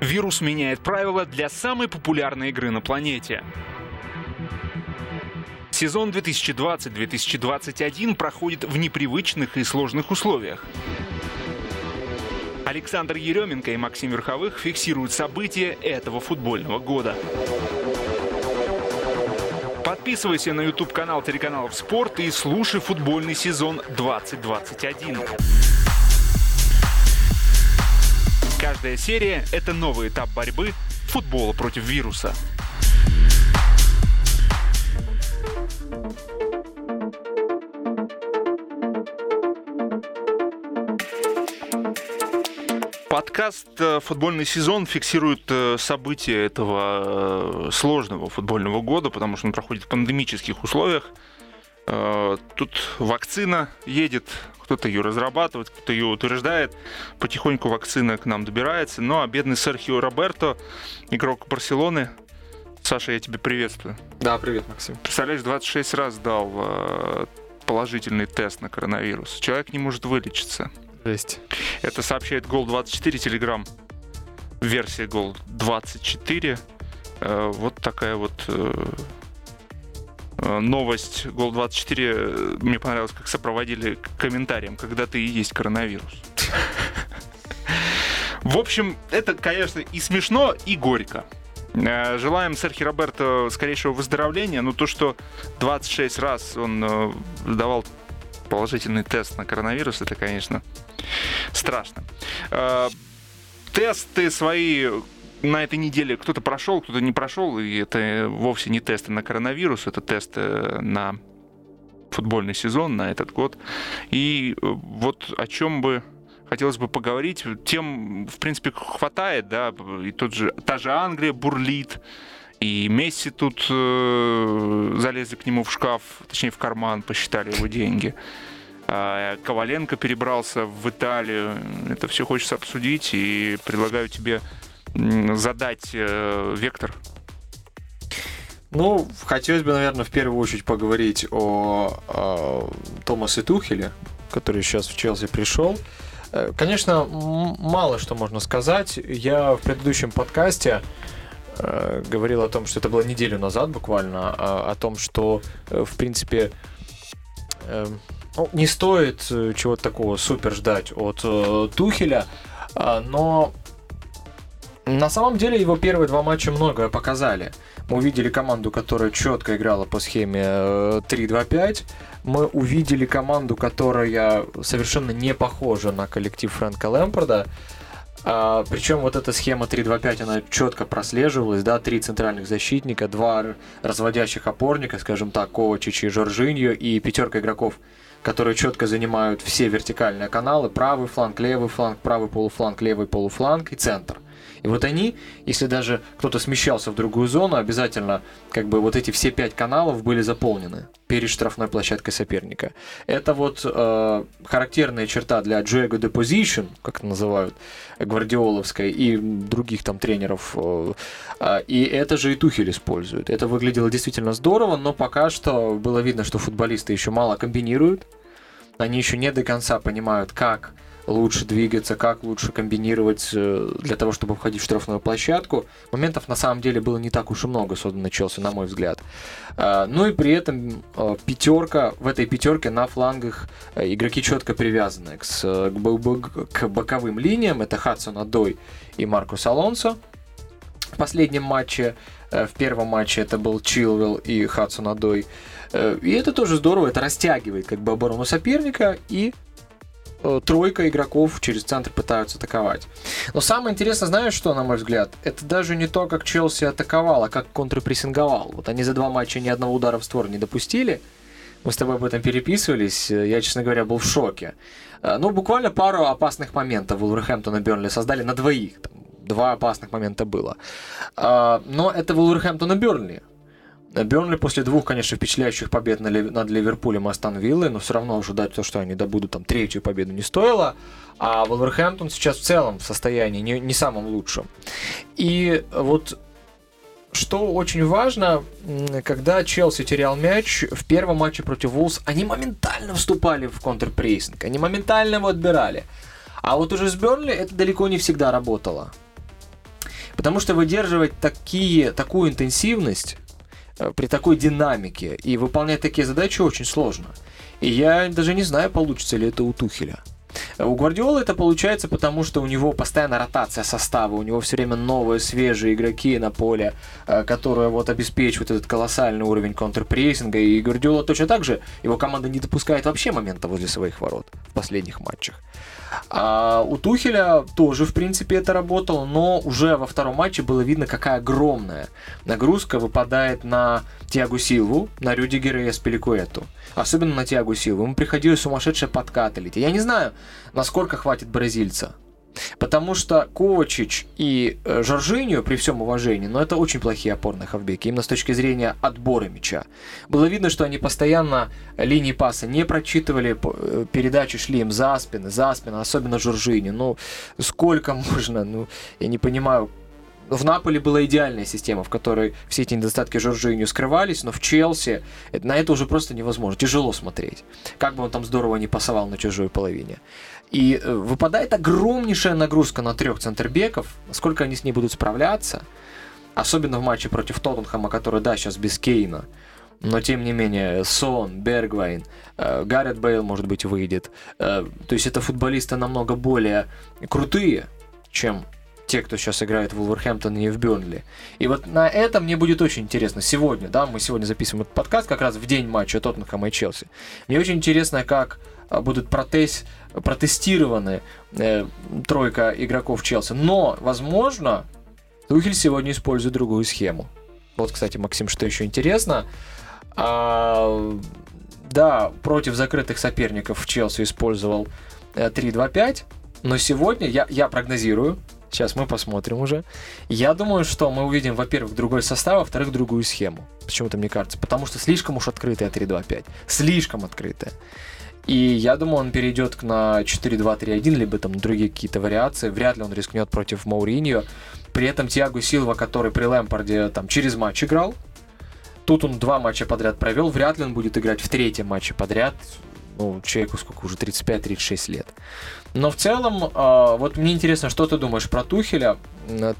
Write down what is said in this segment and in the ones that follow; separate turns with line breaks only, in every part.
Вирус меняет правила для самой популярной игры на планете. Сезон 2020-2021 проходит в непривычных и сложных условиях. Александр Еременко и Максим Верховых фиксируют события этого футбольного года. Подписывайся на YouTube-канал телеканалов «Спорт» и слушай футбольный сезон 2021. Каждая серия — это новый этап борьбы футбола против вируса. Подкаст э, «Футбольный сезон» фиксирует э, события этого э, сложного футбольного года, потому что он проходит в пандемических условиях. Тут вакцина едет, кто-то ее разрабатывает, кто-то ее утверждает. Потихоньку вакцина к нам добирается. Ну а бедный Серхио Роберто, игрок Барселоны, Саша, я тебя приветствую.
Да, привет, Максим.
Представляешь, 26 раз дал положительный тест на коронавирус. Человек не может вылечиться.
Жесть.
Это сообщает Гол24 Телеграм. Версия Гол24. Э, вот такая вот э, э, новость Гол24 мне понравилось, как сопроводили комментарием, когда ты и есть коронавирус. В общем, это, конечно, и смешно, и горько. Желаем Серхи Роберто скорейшего выздоровления, но то, что 26 раз он давал положительный тест на коронавирус, это, конечно, страшно. Э, тесты свои на этой неделе кто-то прошел, кто-то не прошел, и это вовсе не тесты на коронавирус, это тесты на футбольный сезон, на этот год. И э, вот о чем бы хотелось бы поговорить. Тем, в принципе, хватает, да, и тот же, та же Англия бурлит, и Месси тут э, залезли к нему в шкаф, точнее в карман, посчитали его деньги. А, Коваленко перебрался в Италию. Это все хочется обсудить и предлагаю тебе задать э, вектор.
Ну, хотелось бы, наверное, в первую очередь поговорить о, о Томасе Тухеле, который сейчас в Челси пришел. Э, конечно, мало что можно сказать. Я в предыдущем подкасте э, говорил о том, что это было неделю назад буквально, о, о том, что, в принципе, ну, не стоит э, чего-то такого супер ждать от э, Тухеля, э, но на самом деле его первые два матча многое показали. Мы увидели команду, которая четко играла по схеме 3-2-5. Э, Мы увидели команду, которая совершенно не похожа на коллектив Фрэнка Лэмпорда. А, причем вот эта схема 3-2-5, она четко прослеживалась, да, три центральных защитника, два разводящих опорника, скажем так, Ковачич и Жоржиньо, и пятерка игроков которые четко занимают все вертикальные каналы, правый фланг, левый фланг, правый полуфланг, левый полуфланг и центр. И вот они, если даже кто-то смещался в другую зону, обязательно как бы вот эти все пять каналов были заполнены перед штрафной площадкой соперника. Это вот э, характерная черта для Джуэго Deposition, как называют, гвардиоловской и других там тренеров. Э, э, и это же и Тухель использует. Это выглядело действительно здорово, но пока что было видно, что футболисты еще мало комбинируют. Они еще не до конца понимают, как лучше двигаться, как лучше комбинировать э, для того, чтобы входить в штрафную площадку. Моментов на самом деле было не так уж и много создано Челси, на мой взгляд. А, ну и при этом э, пятерка, в этой пятерке на флангах э, игроки четко привязаны к, к боковым линиям. Это Хадсон Адой и Маркус Алонсо. В последнем матче, в первом матче это был Чилвелл и Хадсон Адой. И это тоже здорово, это растягивает как бы оборону соперника и тройка игроков через центр пытаются атаковать. Но самое интересное, знаешь что, на мой взгляд? Это даже не то, как Челси атаковал, а как контрпрессинговал. Вот они за два матча ни одного удара в створ не допустили. Мы с тобой об этом переписывались. Я, честно говоря, был в шоке. Э, ну, буквально пару опасных моментов Вулверхэмптон и Бернли создали на двоих. Два опасных момента было. Э, но это Вулверхэмптон и Бернли. Бернли после двух, конечно, впечатляющих побед над Ливерпулем и Астон Виллой, но все равно ожидать то, что они добудут там третью победу не стоило. А Вулверхэмптон сейчас в целом в состоянии не, не самом лучшем. И вот что очень важно, когда Челси терял мяч в первом матче против Вулс, они моментально вступали в контрпрессинг, они моментально его отбирали. А вот уже с Бернли это далеко не всегда работало. Потому что выдерживать такие, такую интенсивность э, при такой динамике и выполнять такие задачи очень сложно. И я даже не знаю, получится ли это у Тухеля. У Гвардиолы это получается, потому что у него постоянно ротация состава, у него все время новые, свежие игроки на поле, э, которые вот обеспечивают этот колоссальный уровень контрпрессинга. И Гвардиола точно так же, его команда не допускает вообще момента возле своих ворот в последних матчах. А у Тухеля тоже, в принципе, это работало, но уже во втором матче было видно, какая огромная нагрузка выпадает на Тиагу Силву, на Рюдигера и Аспеликуэту. Особенно на Тиагу Силву. Ему приходилось сумасшедшие подкаты лететь. Я не знаю, насколько хватит бразильца. Потому что Ковачич и э, Жоржинью, при всем уважении, но это очень плохие опорные хавбеки, именно с точки зрения отбора мяча. Было видно, что они постоянно линии паса не прочитывали, э, передачи шли им за спины, за спины, особенно Жоржиню. Ну, сколько можно? Ну, я не понимаю, в Наполе была идеальная система, в которой все эти недостатки Жоржинью скрывались, но в Челси на это уже просто невозможно. Тяжело смотреть. Как бы он там здорово не пасовал на чужой половине. И э, выпадает огромнейшая нагрузка на трех центрбеков. Насколько они с ней будут справляться, особенно в матче против Тоттенхэма, который, да, сейчас без Кейна, но тем не менее Сон, Бергвайн, э, Гаррет Бейл, может быть, выйдет. Э, то есть это футболисты намного более крутые, чем те, кто сейчас играет в Вулверхэмптоне и в Бернли. И вот на это мне будет очень интересно. Сегодня, да, мы сегодня записываем этот подкаст как раз в день матча Тоттенхэма и Челси. Мне очень интересно, как будут протез, протестированы э, тройка игроков Челси. Но, возможно, Тухель сегодня использует другую схему. Вот, кстати, Максим, что еще интересно. А, да, против закрытых соперников Челси использовал 3-2-5, э, но сегодня я, я прогнозирую, сейчас мы посмотрим уже. Я думаю, что мы увидим, во-первых, другой состав, а во-вторых, другую схему. Почему-то мне кажется. Потому что слишком уж открытая 3-2-5. Слишком открытая. И я думаю, он перейдет на 4-2-3-1, либо там другие какие-то вариации. Вряд ли он рискнет против Мауриньо. При этом Тиагу Силва, который при Лэмпорде там через матч играл, тут он два матча подряд провел, вряд ли он будет играть в третьем матче подряд. Ну, человеку сколько уже, 35-36 лет. Но в целом, э, вот мне интересно, что ты думаешь про Тухеля?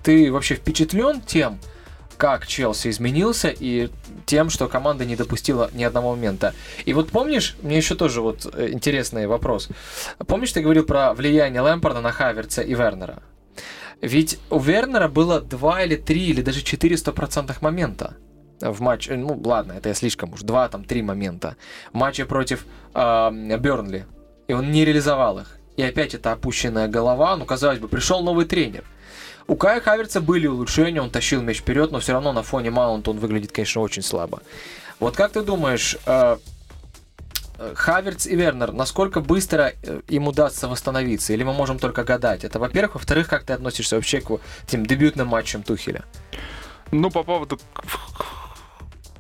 Ты вообще впечатлен тем, как Челси изменился и тем, что команда не допустила ни одного момента. И вот помнишь, мне еще тоже вот э, интересный вопрос. Помнишь, ты говорил про влияние Лэмпорда на Хаверца и Вернера? Ведь у Вернера было 2 или 3 или даже 4 стопроцентных момента в матче, ну ладно, это я слишком уж, 2 там 3 момента в матче против э, Бернли, и он не реализовал их. И опять это опущенная голова, ну казалось бы, пришел новый тренер – у Кая Хаверца были улучшения, он тащил мяч вперед, но все равно на фоне Маунта он выглядит, конечно, очень слабо. Вот как ты думаешь, э, э, Хаверц и Вернер, насколько быстро э, им удастся восстановиться? Или мы можем только гадать? Это, во-первых. Во-вторых, как ты относишься вообще к этим дебютным матчам Тухеля?
Ну, по поводу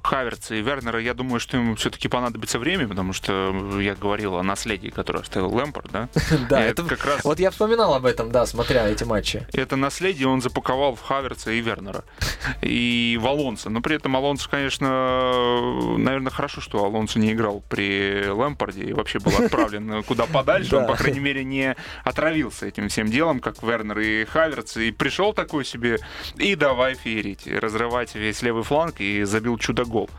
Хаверца и Вернера, я думаю, что им все-таки понадобится время, потому что я говорил о наследии, которое оставил Лэмпорт, да?
Да, это как раз... Вот я вспоминал об этом, да, смотря эти матчи.
Это наследие он запаковал в Хаверца и Вернера. И в Алонсо. Но при этом Алонсо, конечно, наверное, хорошо, что Алонсо не играл при Лэмпорде и вообще был отправлен куда подальше. Он, по крайней мере, не отравился этим всем делом, как Вернер и Хаверц. И пришел такой себе, и давай феерить, разрывать весь левый фланг, и забил чудо гол.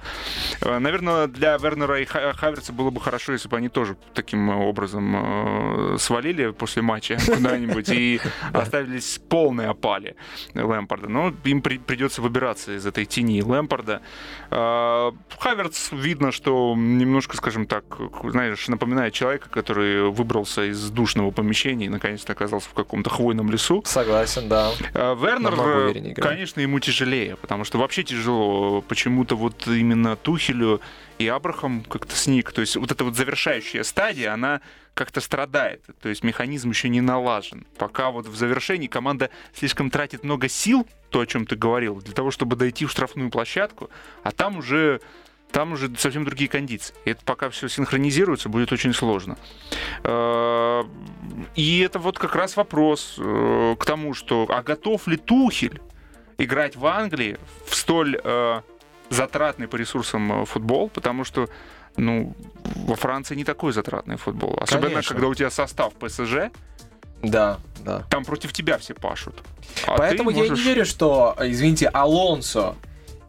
Э, наверное, для Вернера и Хаверца было бы хорошо, если бы они тоже таким образом э, свалили после матча куда-нибудь и оставились полной опали Лэмпорда. Но им придется выбираться из этой тени Лэмпорда. Э, Хаверц видно, что немножко, скажем так, знаешь, напоминает человека, который выбрался из душного помещения и наконец-то оказался в каком-то хвойном лесу.
Согласен, да.
Вернер, конечно, ему тяжелее, потому что вообще тяжело. Почему-то вот именно Тухелю и Абрахам как-то сник. То есть вот эта вот завершающая стадия, она как-то страдает. То есть механизм еще не налажен. Пока вот в завершении команда слишком тратит много сил, то, о чем ты говорил, для того, чтобы дойти в штрафную площадку, а там уже там уже совсем другие кондиции. Это пока все синхронизируется, будет очень сложно. Э, и это вот как раз вопрос э, к тому, что а готов ли Тухель играть в Англии в столь э, затратный по ресурсам э, футбол, потому что ну, во Франции не такой затратный футбол. Особенно, Конечно. когда у тебя состав ПСЖ,
Да, да.
Там против тебя все пашут.
А Поэтому можешь... я не верю, что, извините, Алонсо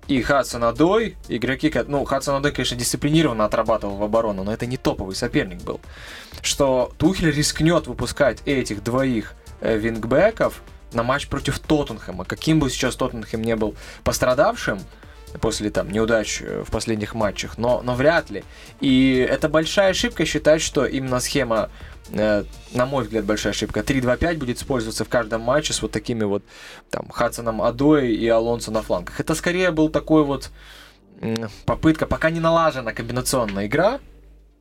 и Хадсон Адой, игроки, ну, Хадсон Адой, конечно, дисциплинированно отрабатывал в оборону, но это не топовый соперник был, что Тухель рискнет выпускать этих двоих э, вингбеков на матч против Тоттенхэма. Каким бы сейчас Тоттенхэм не был пострадавшим, после там неудач э, в последних матчах, но, но вряд ли. И это большая ошибка считать, что именно схема, э, на мой взгляд, большая ошибка, 3-2-5 будет использоваться в каждом матче с вот такими вот там Хадсоном Адой и Алонсо на флангах. Это скорее был такой вот попытка, пока не налажена комбинационная игра,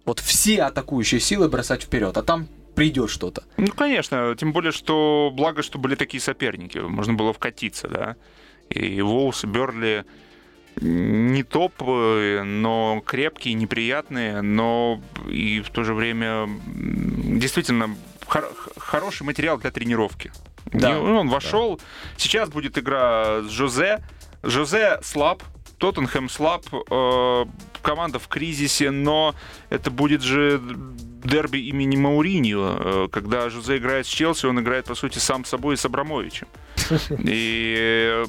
вот все атакующие силы бросать вперед, а там придет что-то.
Ну, конечно, тем более, что благо, что были такие соперники, можно было вкатиться, да. И Волс, Берли не топ, но крепкие, неприятные, но и в то же время действительно хор- хороший материал для тренировки. Да. Он вошел. Да. Сейчас будет игра с Жозе. Жозе слаб, Тоттенхэм слаб, э, команда в кризисе, но это будет же дерби имени Мауриньо, э, когда Жозе играет с Челси, он играет, по сути, сам с собой и с Абрамовичем. И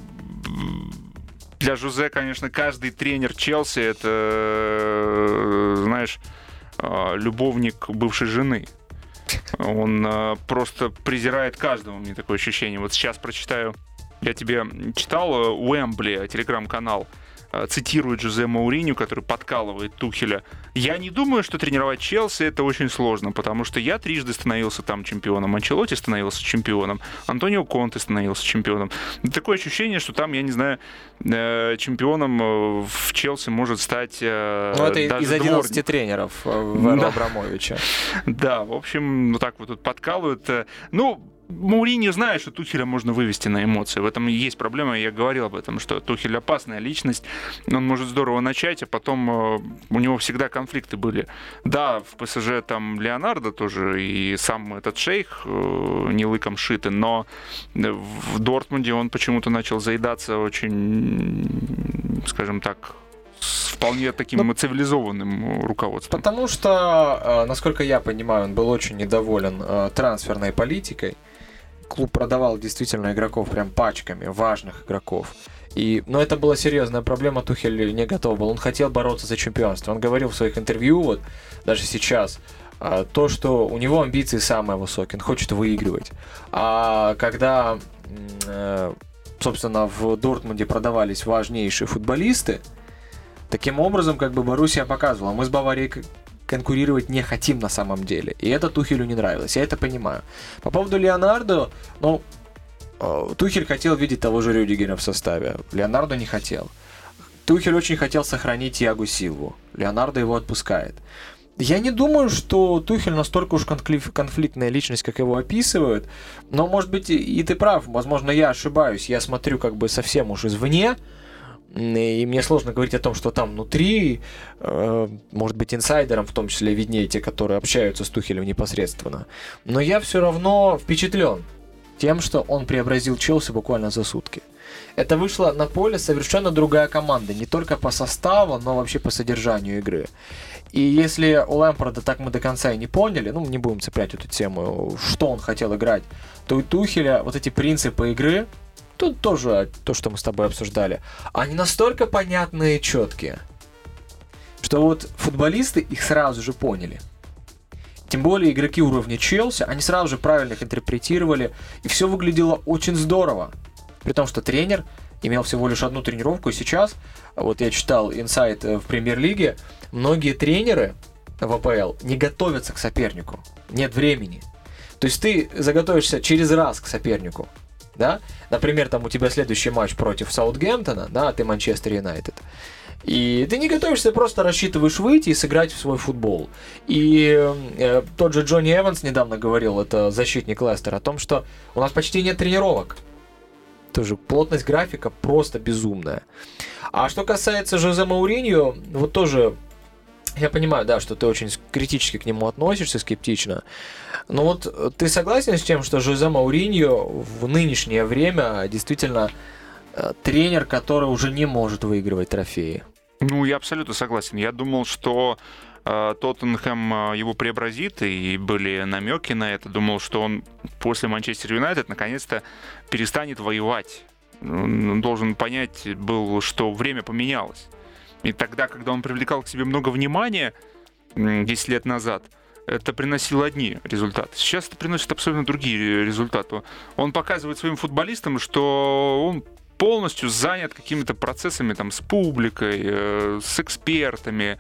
для Жузе, конечно, каждый тренер Челси это, э, знаешь, э, любовник бывшей жены. Он э, просто презирает каждого, у меня такое ощущение. Вот сейчас прочитаю, я тебе читал Уэмбли, телеграм-канал, Э, цитирует Джузе Мауриню, который подкалывает Тухеля. Я не думаю, что тренировать Челси это очень сложно, потому что я трижды становился там чемпионом, Анчелоти становился чемпионом, Антонио Конте становился чемпионом. Такое ощущение, что там, я не знаю, э, чемпионом э, в Челси может стать Ну,
это из 11 дворник. тренеров в да. Абрамовича.
Да, в общем, вот так вот тут подкалывают. Ну, Мауриньо знает, что Тухеля можно вывести на эмоции. В этом и есть проблема, я говорил об этом, что Тухель опасная личность. Он может здорово начать, а потом э, у него всегда конфликты были. Да, в ПСЖ там Леонардо тоже и сам этот шейх э, не лыком шиты, но в Дортмунде он почему-то начал заедаться очень, скажем так, с вполне таким ну, цивилизованным руководством.
Потому что, э, насколько я понимаю, он был очень недоволен трансферной политикой клуб продавал действительно игроков прям пачками, важных игроков. И, но это была серьезная проблема, Тухель не готов был. Он хотел бороться за чемпионство. Он говорил в своих интервью, вот даже сейчас, а, то, что у него амбиции самые высокие, он хочет выигрывать. А когда, э, собственно, в Дортмунде продавались важнейшие футболисты, таким образом, как бы Боруссия показывала, мы с Баварией конкурировать не хотим на самом деле. И это Тухелю не нравилось, я это понимаю. По поводу Леонардо, ну, э, Тухель хотел видеть того же Рюдигера в составе, Леонардо не хотел. Тухель очень хотел сохранить Ягу Силву, Леонардо его отпускает. Я не думаю, что Тухель настолько уж конфликтная личность, как его описывают, но, может быть, и ты прав, возможно, я ошибаюсь, я смотрю как бы совсем уж извне, и мне сложно говорить о том, что там внутри, э, может быть, инсайдерам в том числе виднее те, которые общаются с Тухелем непосредственно. Но я все равно впечатлен тем, что он преобразил Челси буквально за сутки. Это вышла на поле совершенно другая команда, не только по составу, но вообще по содержанию игры. И если у Лэмпорда так мы до конца и не поняли, ну, не будем цеплять эту тему, что он хотел играть, то у Тухеля вот эти принципы игры, Тут тоже то, что мы с тобой обсуждали. Они настолько понятные и четкие, что вот футболисты их сразу же поняли. Тем более игроки уровня Челси, они сразу же правильно их интерпретировали, и все выглядело очень здорово. При том, что тренер имел всего лишь одну тренировку, и сейчас, вот я читал инсайт э, в премьер-лиге, многие тренеры в АПЛ не готовятся к сопернику, нет времени. То есть ты заготовишься через раз к сопернику, да, например, там у тебя следующий матч против Саутгемптона, да, ты Манчестер Юнайтед, и ты не готовишься, просто рассчитываешь выйти и сыграть в свой футбол. И э, тот же Джонни Эванс недавно говорил, это защитник Лестера, о том, что у нас почти нет тренировок. Тоже плотность графика просто безумная. А что касается Жозе Мауриньо, вот тоже я понимаю, да, что ты очень критически к нему относишься, скептично. Но вот э, ты согласен с тем, что Жозе Мауриньо в нынешнее время действительно э, тренер, который уже не может выигрывать трофеи?
Ну, я абсолютно согласен. Я думал, что э, Тоттенхэм его преобразит, и были намеки на это. Думал, что он после Манчестер Юнайтед наконец-то перестанет воевать. Он должен понять был, что время поменялось. И тогда, когда он привлекал к себе много внимания 10 лет назад, это приносило одни результаты. Сейчас это приносит абсолютно другие результаты. Он показывает своим футболистам, что он полностью занят какими-то процессами там с публикой, э, с экспертами,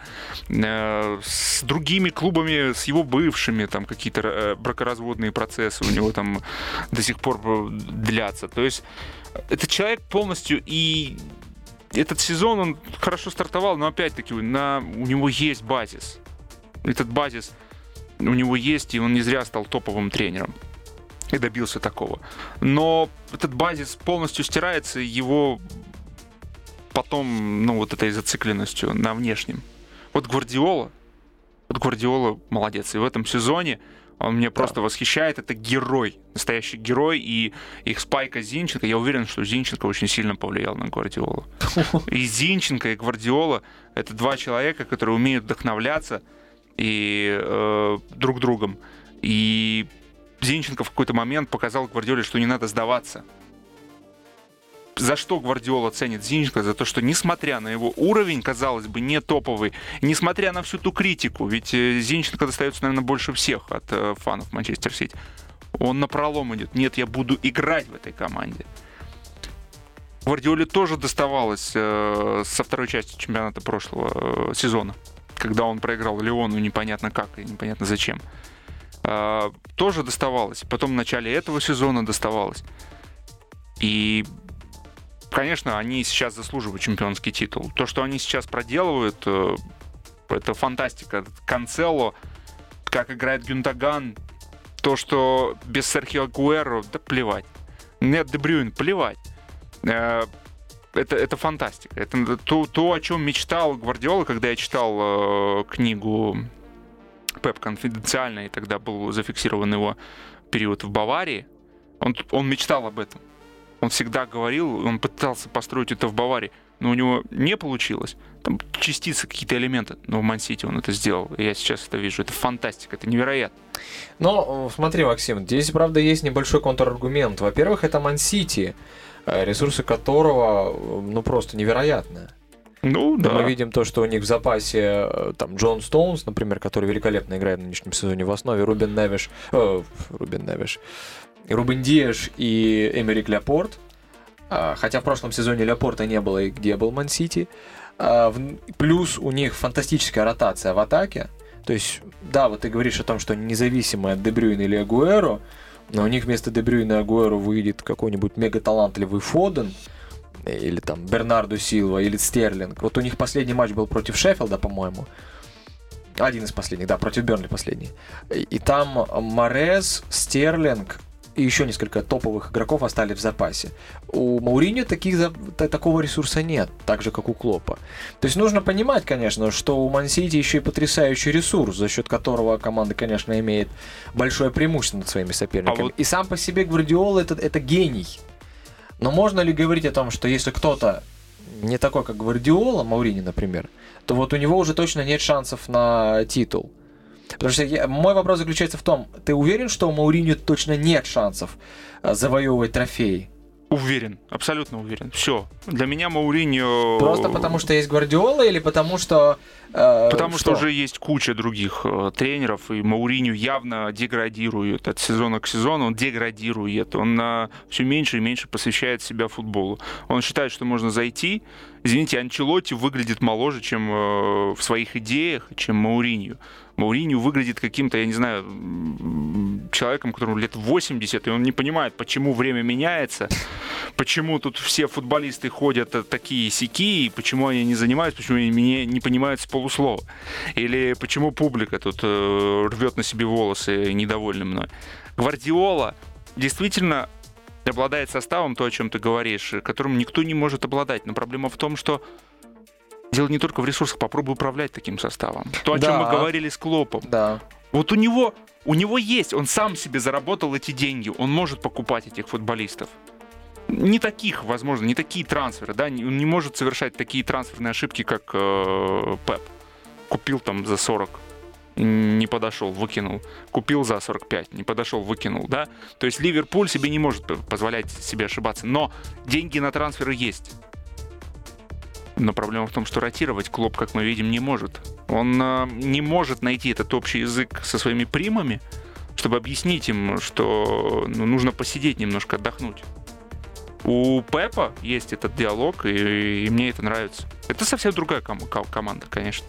э, с другими клубами, с его бывшими, там какие-то э, бракоразводные процессы у него там до сих пор длятся. То есть этот человек полностью и этот сезон он хорошо стартовал, но опять-таки на, у него есть базис. Этот базис у него есть, и он не зря стал топовым тренером и добился такого. Но этот базис полностью стирается, его потом, ну, вот этой зацикленностью на внешнем. Вот Гвардиола, вот Гвардиола молодец. И в этом сезоне он меня да. просто восхищает. Это герой, настоящий герой. И их спайка Зинченко, я уверен, что Зинченко очень сильно повлиял на Гвардиолу. И Зинченко, и Гвардиола — это два человека, которые умеют вдохновляться и э, друг другом. И Зинченко в какой-то момент показал Гвардиоле, что не надо сдаваться за что Гвардиола ценит Зинченко? За то, что несмотря на его уровень, казалось бы, не топовый, несмотря на всю ту критику, ведь э, Зинченко достается, наверное, больше всех от э, фанов Манчестер Сити, он на пролом идет. Нет, я буду играть в этой команде. Гвардиоле тоже доставалось э, со второй части чемпионата прошлого э, сезона, когда он проиграл Леону непонятно как и непонятно зачем. Э, тоже доставалось. Потом в начале этого сезона доставалось. И конечно, они сейчас заслуживают чемпионский титул. То, что они сейчас проделывают, э, это фантастика. Канцело, как играет Гюнтаган, то, что без Серхио Гуэро, да плевать. Нет, Дебрюин, плевать. Э, это, это фантастика. Это то, то, о чем мечтал Гвардиола, когда я читал э, книгу Пеп конфиденциально, и тогда был зафиксирован его период в Баварии. Он, он мечтал об этом. Он всегда говорил, он пытался построить это в Баварии, но у него не получилось. Там частицы, какие-то элементы, но в Ман-Сити он это сделал. Я сейчас это вижу. Это фантастика, это невероятно.
Но смотри, Максим, здесь, правда, есть небольшой контраргумент. Во-первых, это Ман-Сити, э, ресурсы которого, ну, просто невероятные.
Ну, да.
Мы видим то, что у них в запасе э, там Джон Стоунс, например, который великолепно играет в нынешнем сезоне в основе, Рубин Невиш, э, Рубин Невиш, Рубен Диэш и Эмерик Леопорт. А, хотя в прошлом сезоне Леопорта не было и где был Ман-Сити. А, плюс у них фантастическая ротация в атаке. То есть, да, вот ты говоришь о том, что независимо от Дебрюина или Агуэро, но у них вместо Дебрюина и Агуэро выйдет какой-нибудь мегаталантливый Фоден, или там Бернарду Силва, или Стерлинг. Вот у них последний матч был против Шеффилда, по-моему. Один из последних, да, против Бернли последний. И, и там Морез, Стерлинг, и еще несколько топовых игроков остались в запасе. У Мауриньо таких, такого ресурса нет, так же, как у Клопа. То есть нужно понимать, конечно, что у Мансити еще и потрясающий ресурс, за счет которого команда, конечно, имеет большое преимущество над своими соперниками. А вот... И сам по себе Гвардиола это, это гений. Но можно ли говорить о том, что если кто-то не такой, как Гвардиола, Маурини, например, то вот у него уже точно нет шансов на титул. Потому что я, мой вопрос заключается в том, ты уверен, что у Мауриньо точно нет шансов э, завоевывать трофей?
Уверен, абсолютно уверен. Все. Для меня Мауриньо...
Просто потому что есть Гвардиола или потому что...
Э, потому что? что уже есть куча других э, тренеров, и Мауриньо явно деградирует от сезона к сезону, он деградирует, он э, все меньше и меньше посвящает себя футболу. Он считает, что можно зайти. Извините, Анчелотти выглядит моложе, чем э, в своих идеях, чем Мауриньо. Мауриню выглядит каким-то, я не знаю, человеком, которому лет 80, и он не понимает, почему время меняется, почему тут все футболисты ходят такие сики, и почему они не занимаются, почему они меня не понимают с полуслова. Или почему публика тут э, рвет на себе волосы, недовольны мной. Гвардиола действительно обладает составом, то, о чем ты говоришь, которым никто не может обладать. Но проблема в том, что Дело не только в ресурсах, попробуй управлять таким составом. То, о да. чем мы говорили с Клопом.
Да.
Вот у него, у него есть, он сам себе заработал эти деньги, он может покупать этих футболистов. Не таких, возможно, не такие трансферы, да, он не может совершать такие трансферные ошибки, как э, Пеп. купил там за 40, не подошел, выкинул. Купил за 45, не подошел, выкинул, да? То есть Ливерпуль себе не может позволять себе ошибаться. Но деньги на трансферы есть. Но проблема в том, что ротировать клуб, как мы видим, не может. Он э, не может найти этот общий язык со своими примами, чтобы объяснить им, что ну, нужно посидеть немножко, отдохнуть. У Пепа есть этот диалог, и, и мне это нравится. Это совсем другая ком- команда, конечно.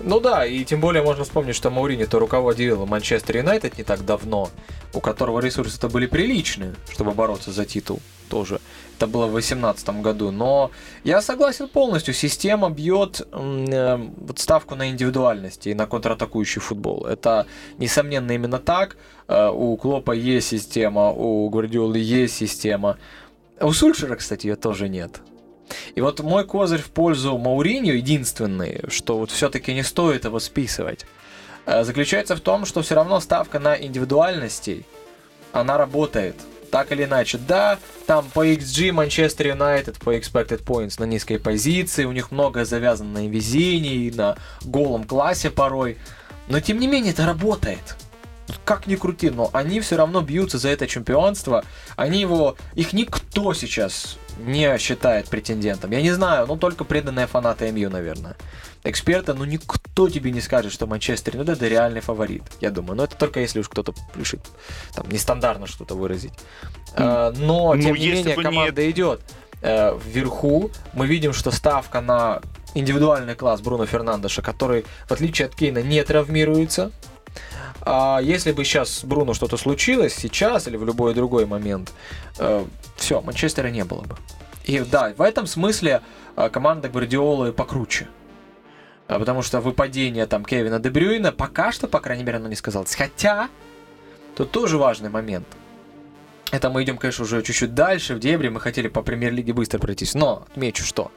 Ну да, и тем более можно вспомнить, что Маурини то руководил Манчестер Юнайтед не так давно, у которого ресурсы-то были приличные, чтобы бороться за титул тоже. Это было в 2018 году. Но я согласен полностью. Система бьет э, вот ставку на индивидуальности и на контратакующий футбол. Это, несомненно, именно так. Э, у Клопа есть система, у Гвардиолы есть система. У Сульшера, кстати, ее тоже нет. И вот мой козырь в пользу Мауриньо, единственный, что вот все-таки не стоит его списывать, э, заключается в том, что все равно ставка на индивидуальностей, она работает. Так или иначе, да, там по XG Манчестер Юнайтед, по expected points на низкой позиции, у них многое завязано на везении, на голом классе порой, но тем не менее это работает как ни крути, но они все равно бьются за это чемпионство. Они его, их никто сейчас не считает претендентом. Я не знаю, ну только преданные фанаты МЮ, наверное. Эксперты, ну никто тебе не скажет, что Манчестер Юнайтед это реальный фаворит, я думаю. Но это только если уж кто-то решит там нестандартно что-то выразить. А, но, ну, тем не менее, команда нет... идет э, вверху. Мы видим, что ставка на индивидуальный класс Бруно Фернандеша, который, в отличие от Кейна, не травмируется. А если бы сейчас Бруно что-то случилось, сейчас или в любой другой момент, э, все, Манчестера не было бы. И да, в этом смысле э, команда Гвардиолы покруче. А, потому что выпадение там Кевина Дебрюина пока что, по крайней мере, оно не сказалось. Хотя, тут тоже важный момент. Это мы идем, конечно, уже чуть-чуть дальше, в дебри. Мы хотели по премьер-лиге быстро пройтись. Но отмечу, что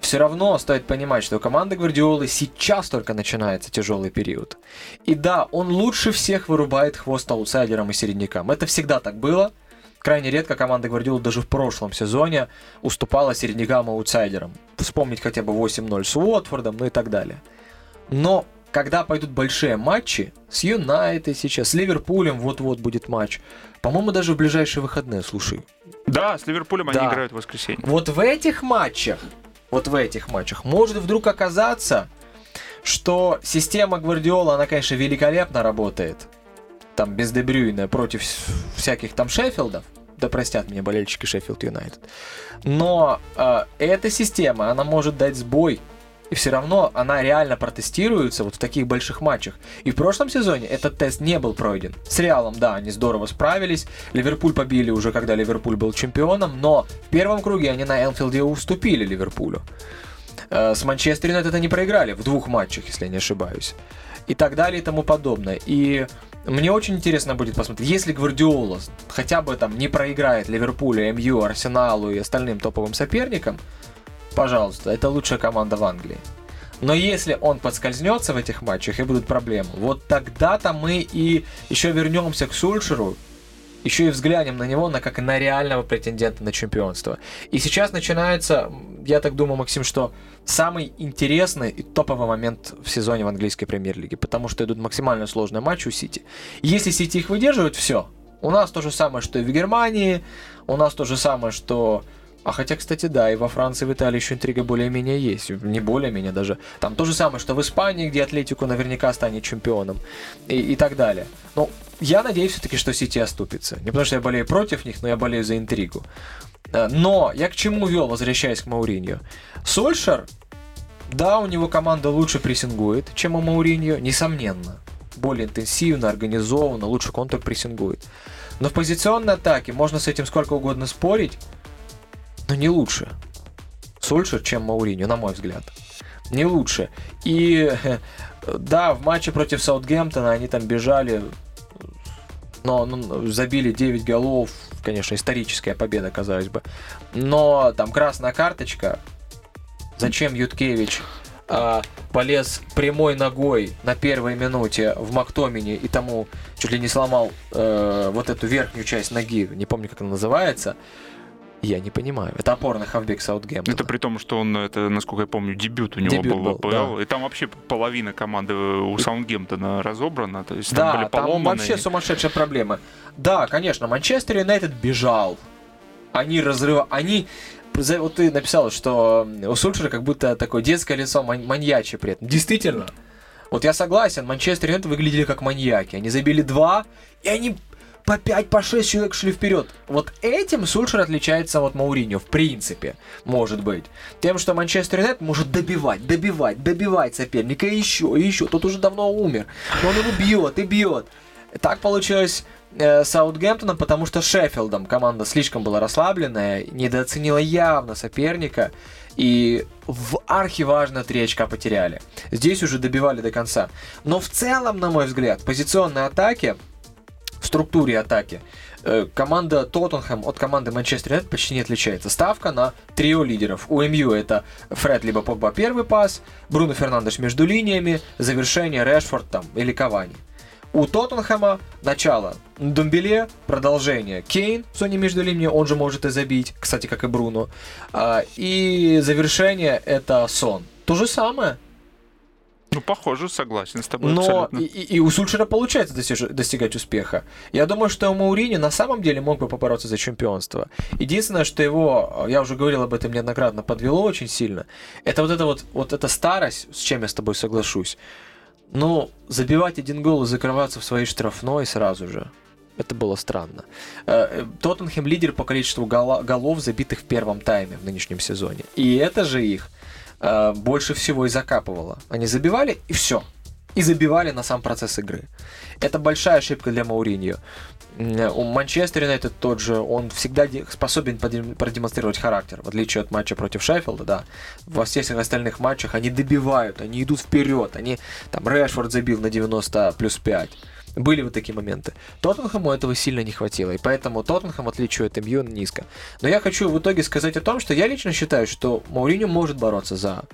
все равно стоит понимать, что у команды Гвардиолы сейчас только начинается тяжелый период. И да, он лучше всех вырубает хвост аутсайдерам и середнякам. Это всегда так было. Крайне редко команда Гвардиолы даже в прошлом сезоне уступала середнякам и аутсайдерам. Вспомнить хотя бы 8-0 с Уотфордом, ну и так далее. Но когда пойдут большие матчи, с Юнайтед сейчас, с Ливерпулем вот-вот будет матч. По-моему, даже в ближайшие выходные, слушай.
Да, с Ливерпулем да. они играют в воскресенье.
Вот в этих матчах вот в этих матчах, может вдруг оказаться, что система Гвардиола, она, конечно, великолепно работает. Там без Дебрюйна против всяких там Шеффилдов. Да простят меня болельщики Шеффилд Юнайтед. Но э, эта система, она может дать сбой и все равно она реально протестируется вот в таких больших матчах. И в прошлом сезоне этот тест не был пройден. С Реалом, да, они здорово справились. Ливерпуль побили уже, когда Ливерпуль был чемпионом, но в первом круге они на Энфилде уступили Ливерпулю. Э, с Манчестер Юнайтед они проиграли в двух матчах, если я не ошибаюсь. И так далее и тому подобное. И мне очень интересно будет посмотреть, если Гвардиола хотя бы там не проиграет Ливерпулю, МЮ, Арсеналу и остальным топовым соперникам, пожалуйста, это лучшая команда в Англии. Но если он подскользнется в этих матчах и будут проблемы, вот тогда-то мы и еще вернемся к Сульшеру, еще и взглянем на него на как на реального претендента на чемпионство. И сейчас начинается, я так думаю, Максим, что самый интересный и топовый момент в сезоне в английской премьер-лиге, потому что идут максимально сложные матчи у Сити. Если Сити их выдерживает, все. У нас то же самое, что и в Германии, у нас то же самое, что а хотя, кстати, да, и во Франции, в Италии еще интрига более-менее есть. Не более-менее даже. Там то же самое, что в Испании, где Атлетику наверняка станет чемпионом. И, и так далее. Но я надеюсь все-таки, что Сити оступится. Не потому что я болею против них, но я болею за интригу. Э, но я к чему вел, возвращаясь к Мауриньо. Сольшер, да, у него команда лучше прессингует, чем у Мауриньо, несомненно. Более интенсивно, организованно, лучше контрпрессингует. Но в позиционной атаке можно с этим сколько угодно спорить, но не лучше. Сульшер, чем Мауриньо, на мой взгляд. Не лучше. И да, в матче против Саутгемптона они там бежали, но ну, забили 9 голов. Конечно, историческая победа, казалось бы. Но там красная карточка. Зачем Юткевич а, полез прямой ногой на первой минуте в Мактомине и тому чуть ли не сломал э, вот эту верхнюю часть ноги, не помню, как она называется. Я не понимаю. Это опорный хавбек Саутгемптона.
Это при том, что он, это, насколько я помню, дебют у него
Дебют
был в АПЛ.
да.
И там вообще половина команды у Саутгемптона разобрана. То есть там
Да,
были
там
поломаны.
вообще сумасшедшая проблема. Да, конечно, Манчестер Юнайтед бежал. Они разрывали... Они... Вот ты написал, что у Сульшера как будто такое детское лицо ман- маньячье при этом. Действительно. Вот я согласен, Манчестер Юнайтед выглядели как маньяки. Они забили два, и они по 5, по 6 человек шли вперед. Вот этим Сульшер отличается от Мауриньо, в принципе, может быть. Тем, что Манчестер Юнайтед может добивать, добивать, добивать соперника еще, и еще. Тот уже давно умер, но он его бьет и бьет. Так получилось э, Саутгемптоном, потому что Шеффилдом команда слишком была расслабленная, недооценила явно соперника, и в архи важно три очка потеряли. Здесь уже добивали до конца. Но в целом, на мой взгляд, позиционные атаки, структуре атаки, э, команда Тоттенхэм от команды Манчестер Юнайтед почти не отличается. Ставка на трио лидеров. У МЮ это Фред либо Погба первый пас, Бруно Фернандеш между линиями, завершение Решфорд там или Кавани. У Тоттенхэма начало Думбеле, продолжение Кейн в зоне между линиями, он же может и забить, кстати, как и Бруно. А, и завершение это Сон. То же самое,
Ну, похоже, согласен с тобой
но
абсолютно.
и, и- у Сульшера получается достиж- достигать успеха. Я думаю, что Маурини на самом деле мог бы побороться за чемпионство. Единственное, что его, я уже говорил об этом неоднократно, подвело очень сильно, это вот эта вот, вот эта старость, с чем я с тобой соглашусь. Ну, забивать один гол и закрываться в своей штрафной сразу же. Это было странно. Э, э, Тоттенхэм лидер по количеству голов, забитых в первом тайме в нынешнем сезоне. И это же их э, больше всего и закапывало. Они забивали, и все. И забивали на сам процесс игры. Это большая ошибка для Мауриньо. У Манчестер Юнайтед тот же, он всегда способен продемонстрировать характер, в отличие от матча против Шеффилда, да. Во всех остальных матчах они добивают, они идут вперед, они, там, Решфорд забил на 90 плюс 5. Были вот такие моменты. Тоттенхэму этого сильно не хватило, и поэтому Тоттенхэм, в отличие от МЮ, низко. Но я хочу в итоге сказать о том, что я лично считаю, что Мауриньо может бороться за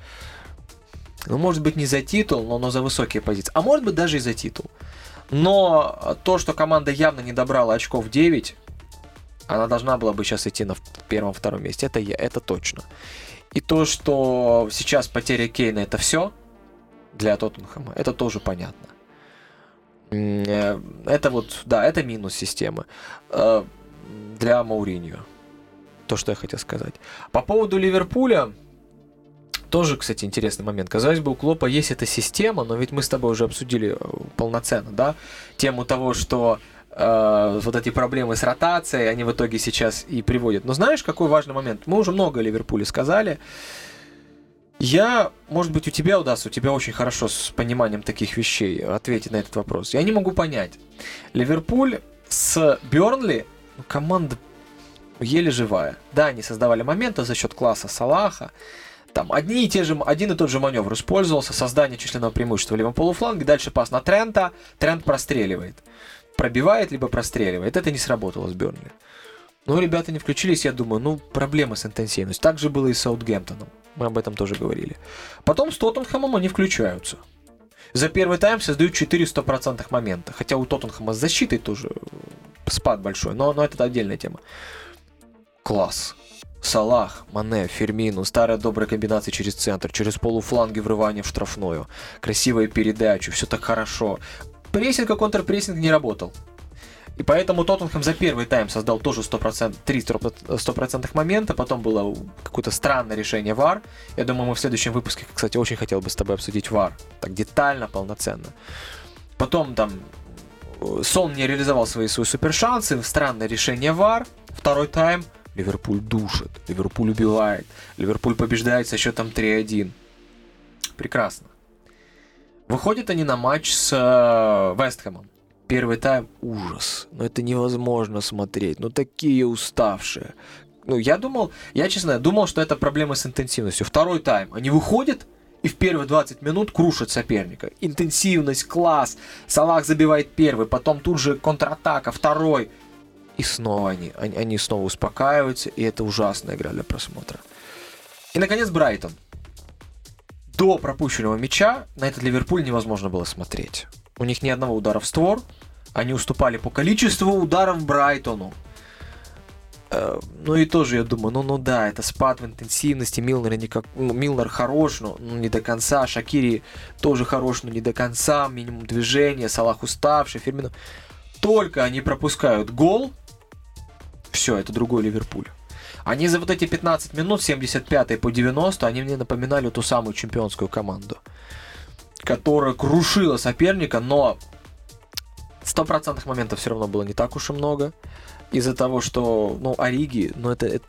ну, может быть, не за титул, но, но за высокие позиции. А может быть, даже и за титул. Но то, что команда явно не добрала очков 9, она должна была бы сейчас идти на первом-втором месте. Это, я, это точно. И то, что сейчас потеря Кейна это все для Тоттенхэма, это тоже понятно. Э, Это вот, да, это минус системы э, для Мауриньо. То, что я хотел сказать. По поводу Ливерпуля, тоже, кстати, интересный момент. Казалось бы, у Клопа есть эта система, но ведь мы с тобой уже обсудили э, полноценно, да, тему того, что э, вот эти проблемы с ротацией, они в итоге сейчас и приводят. Но знаешь, какой важный момент? Мы уже много о Ливерпуле сказали. Я, может быть, у тебя удастся, у тебя очень хорошо с пониманием таких вещей ответить на этот вопрос. Я не могу понять. Ливерпуль с Бернли, ну, команда еле живая. Да, они создавали моменты за счет класса Салаха. Там одни и те же, один и тот же маневр использовался, создание численного преимущества в левом полуфланге, дальше пас на Трента, Трент простреливает. Пробивает, либо простреливает. Это не сработало с Бернли. Ну, ребята не включились, я думаю, ну, проблемы с интенсивностью. Так же было и с Саутгемптоном. Мы об этом тоже говорили. Потом с Тоттенхэмом они включаются. За первый тайм создают 4 стопроцентных момента. Хотя у Тоттенхэма с защитой тоже э, спад большой, но, но это отдельная тема. Класс. Салах, Мане, Фермину, старая добрая комбинация через центр, через полуфланги врывание в штрафную, красивая передача, все так хорошо. Прессинг и контрпрессинг не работал. И поэтому Тоттенхэм за первый тайм создал тоже 100%, 3 стопроцентных момента, потом было какое-то странное решение ВАР. Я думаю, мы в следующем выпуске, кстати, очень хотел бы с тобой обсудить ВАР. Так детально, полноценно. Потом там э, Сон не реализовал свои, свои супершансы, странное решение ВАР. Второй тайм. Ливерпуль душит, Ливерпуль убивает, Ливерпуль побеждает со счетом 3-1. Прекрасно. Выходят они на матч с э, Вестхэмом. Первый тайм ужас. Но это невозможно смотреть. Ну такие уставшие. Ну, я думал, я честно думал, что это проблемы с интенсивностью. Второй тайм. Они выходят и в первые 20 минут крушат соперника. Интенсивность, класс. Салах забивает первый, потом тут же контратака, второй. И снова они, они, они снова успокаиваются, и это ужасная игра для просмотра. И, наконец, Брайтон. До пропущенного мяча на этот Ливерпуль невозможно было смотреть. У них ни одного удара в створ. Они уступали по количеству ударов Брайтону. Э, ну и тоже я думаю, ну, ну да, это спад в интенсивности, Милнер, не как, ну, Милнер хорош, но ну, не до конца, Шакири тоже хорош, но не до конца, минимум движения, Салах уставший, Фермино. Только они пропускают гол, все, это другой Ливерпуль. Они за вот эти 15 минут, 75 по 90, они мне напоминали ту самую чемпионскую команду, которая крушила соперника, но стопроцентных моментов все равно было не так уж и много из-за того, что, ну, Ориги, ну, это, это...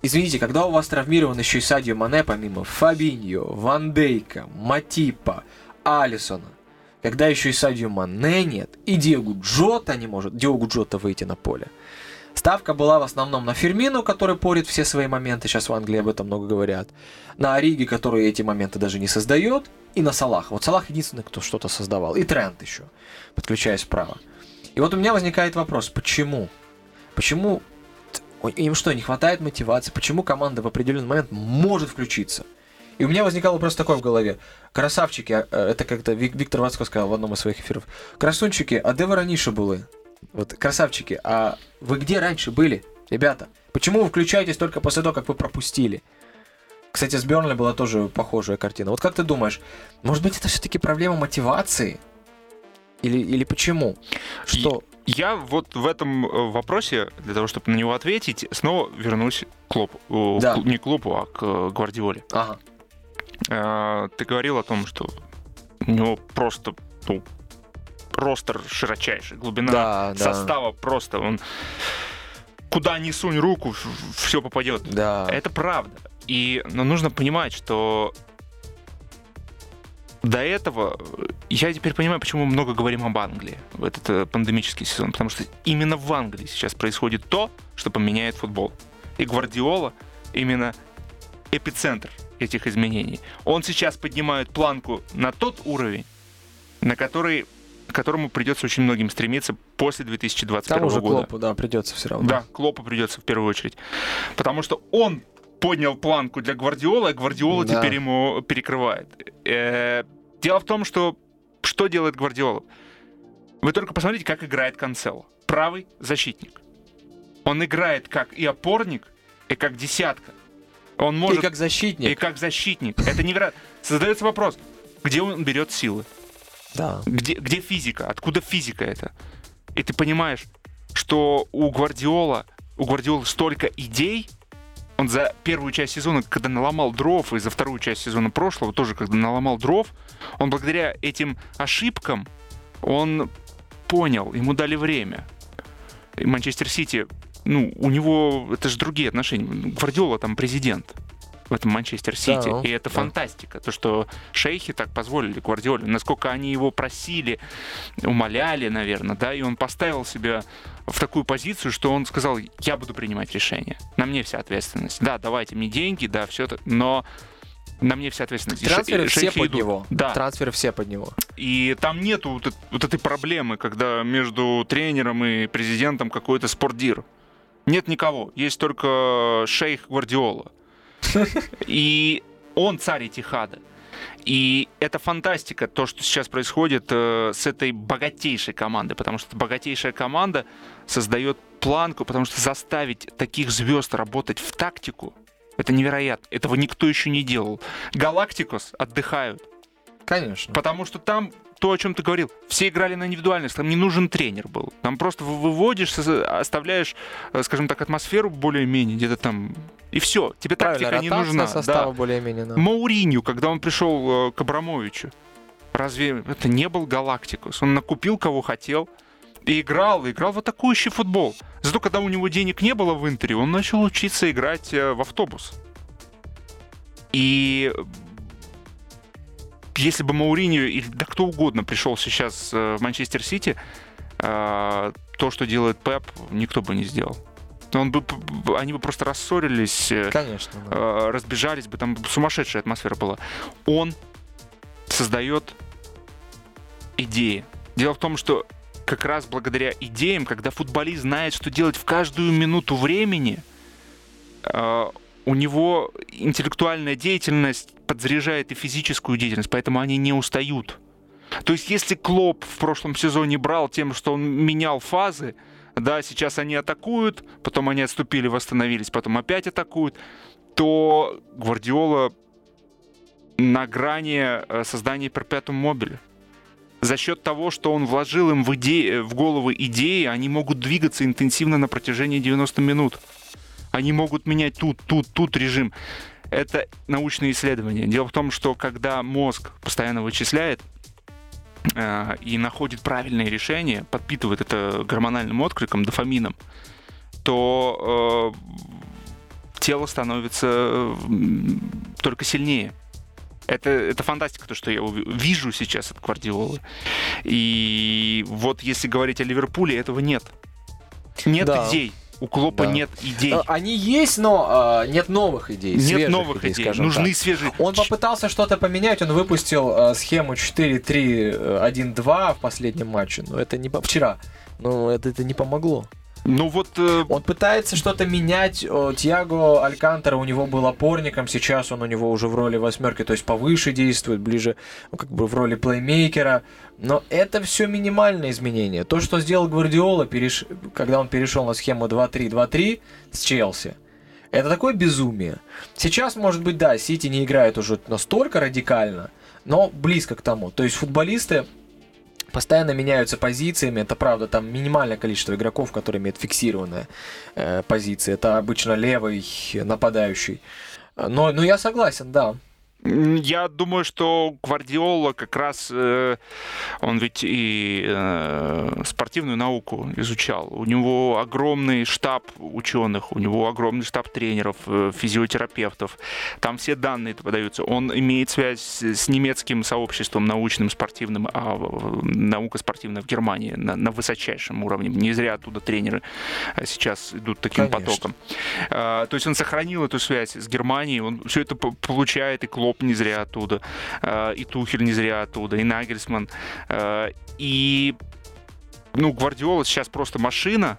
Извините, когда у вас травмирован еще и Садио Мане, помимо Фабиньо, Ван Дейка, Матипа, Алисона, когда еще и Садио Мане нет, и Диогу Джота не может, Диогу Джота выйти на поле. Ставка была в основном на Фермину, который порит все свои моменты, сейчас в Англии об этом много говорят, на Ориги, который эти моменты даже не создает, и на Салаха. Вот Салах единственный, кто что-то создавал, и Трент еще, подключаясь вправо. И вот у меня возникает вопрос, почему? Почему им что, не хватает мотивации? Почему команда в определенный момент может включиться? И у меня возникал вопрос такой в голове. Красавчики, а, э, это как-то Виктор Вацко сказал в одном из своих эфиров. Красунчики, а где вы раньше были? Вот, красавчики, а вы где раньше были, ребята? Почему вы включаетесь только после того, как вы пропустили? Кстати, с Бернли была тоже похожая картина. Вот как ты думаешь, может быть, это все-таки проблема мотивации? Или, или почему?
Что? Я вот в этом э, вопросе, для того, чтобы на него ответить, снова вернусь к Клопу. Да. Не к Клопу, а к э, Гвардиоле. Ага. А, ты говорил о том, что у него просто ну, ростер широчайший, глубина да, состава да. просто он куда ни сунь руку, все попадет. Да. Это правда. И но нужно понимать, что до этого я теперь понимаю, почему мы много говорим об Англии в этот э, пандемический сезон, потому что именно в Англии сейчас происходит то, что поменяет футбол. И Гвардиола именно эпицентр этих изменений. Он сейчас поднимает планку на тот уровень, на который к которому придется очень многим стремиться после 2021 Тому же года.
Клопу, да, придется все равно.
Да, Клопу придется в первую очередь. Потому что он поднял планку для Гвардиола, а Гвардиола да. теперь ему перекрывает. Э, дело в том, что что делает Гвардиола? Вы только посмотрите, как играет Канцело. Правый защитник. Он играет как и опорник, и как десятка. Он может...
И как защитник.
И как защитник. Это невероятно. Создается вопрос, где он берет силы? Да. Где, где физика? Откуда физика это? И ты понимаешь, что у Гвардиола, у Гвардиолы столько идей, он за первую часть сезона, когда наломал дров, и за вторую часть сезона прошлого тоже, когда наломал дров, он благодаря этим ошибкам, он понял, ему дали время. И Манчестер Сити, ну, у него, это же другие отношения. Гвардиола там президент в этом Манчестер Сити. Да, и это да. фантастика. То, что шейхи так позволили Гвардиоле. Насколько они его просили, умоляли, наверное, да, и он поставил себя в такую позицию, что он сказал, я буду принимать решения. На мне вся ответственность. Да, давайте мне деньги, да, все это, но на мне вся ответственность.
Трансферы и все под идут. него. Да. Трансферы все под него.
И там нету вот, вот этой проблемы, когда между тренером и президентом какой-то спортдир. Нет никого. Есть только шейх Гвардиола. И он царь Этихада. И это фантастика, то, что сейчас происходит э, с этой богатейшей командой, потому что богатейшая команда создает планку, потому что заставить таких звезд работать в тактику, это невероятно. Этого никто еще не делал. Галактикос отдыхают.
Конечно.
Потому что там то, о чем ты говорил, все играли на индивидуальность, там не нужен тренер был. Там просто выводишь, оставляешь, э, скажем так, атмосферу более-менее где-то там и все, тебе Правильно, тактика не нужна.
состава да. более-менее. Да.
Мауриню, когда он пришел э, к Абрамовичу, разве это не был Галактикус? Он накупил кого хотел и играл, и играл в атакующий футбол. Зато когда у него денег не было в Интере, он начал учиться играть э, в автобус. И если бы Мауриньо или да кто угодно пришел сейчас э, в Манчестер Сити, то, что делает Пеп, никто бы не сделал он бы, они бы просто рассорились,
э, Конечно, да.
Э, разбежались бы, там сумасшедшая атмосфера была. Он создает идеи. Дело в том, что как раз благодаря идеям, когда футболист знает, что делать в каждую минуту времени, э, у него интеллектуальная деятельность подзаряжает и физическую деятельность, поэтому они не устают. То есть если Клоп в прошлом сезоне брал тем, что он менял фазы, да, сейчас они атакуют, потом они отступили, восстановились, потом опять атакуют, то Гвардиола на грани э, создания перпетум мобиля. За счет того, что он вложил им в, идеи, в головы идеи, они могут двигаться интенсивно на протяжении 90 минут. Они могут менять тут, тут, тут режим. Это научные исследования. Дело в том, что когда мозг постоянно вычисляет, э, и находит правильное решение, подпитывает это гормональным откликом, дофамином, то э, тело становится только сильнее. Это, это фантастика, то, что я вижу сейчас от Гвардиолы. И вот если говорить о Ливерпуле, этого нет. Нет да. идей. У Клопа да. нет идей.
Э, они есть, но э, нет новых идей.
Нет новых идей, идей нужны так. свежие.
Он попытался что-то поменять, он выпустил э, схему 4-3-1-2 в последнем матче, но это не по... вчера. Но это, это не помогло.
Ну вот... Э...
Он пытается что-то менять. Тиаго Алькантера у него был опорником, сейчас он у него уже в роли восьмерки, то есть повыше действует, ближе ну, как бы в роли плеймейкера. Но это все минимальные изменения. То, что сделал Гвардиола, переш... когда он перешел на схему 2-3-2-3 с Челси, это такое безумие. Сейчас, может быть, да, Сити не играет уже настолько радикально, но близко к тому. То есть футболисты постоянно меняются позициями. Это правда, там минимальное количество игроков, которые имеют фиксированные э, позиции. Это обычно левый нападающий. Но, но я согласен, да.
Я думаю, что Гвардиола как раз, э, он ведь и э, спортивную науку изучал. У него огромный штаб ученых, у него огромный штаб тренеров, э, физиотерапевтов. Там все данные подаются. Он имеет связь с немецким сообществом научным, спортивным, а наука спортивная в Германии на, на высочайшем уровне. Не зря оттуда тренеры сейчас идут таким Конечно. потоком. А, то есть он сохранил эту связь с Германией, он все это получает и клон Клоп не зря оттуда, э, и Тухель не зря оттуда, и Нагельсман. Э, и, ну, Гвардиола сейчас просто машина,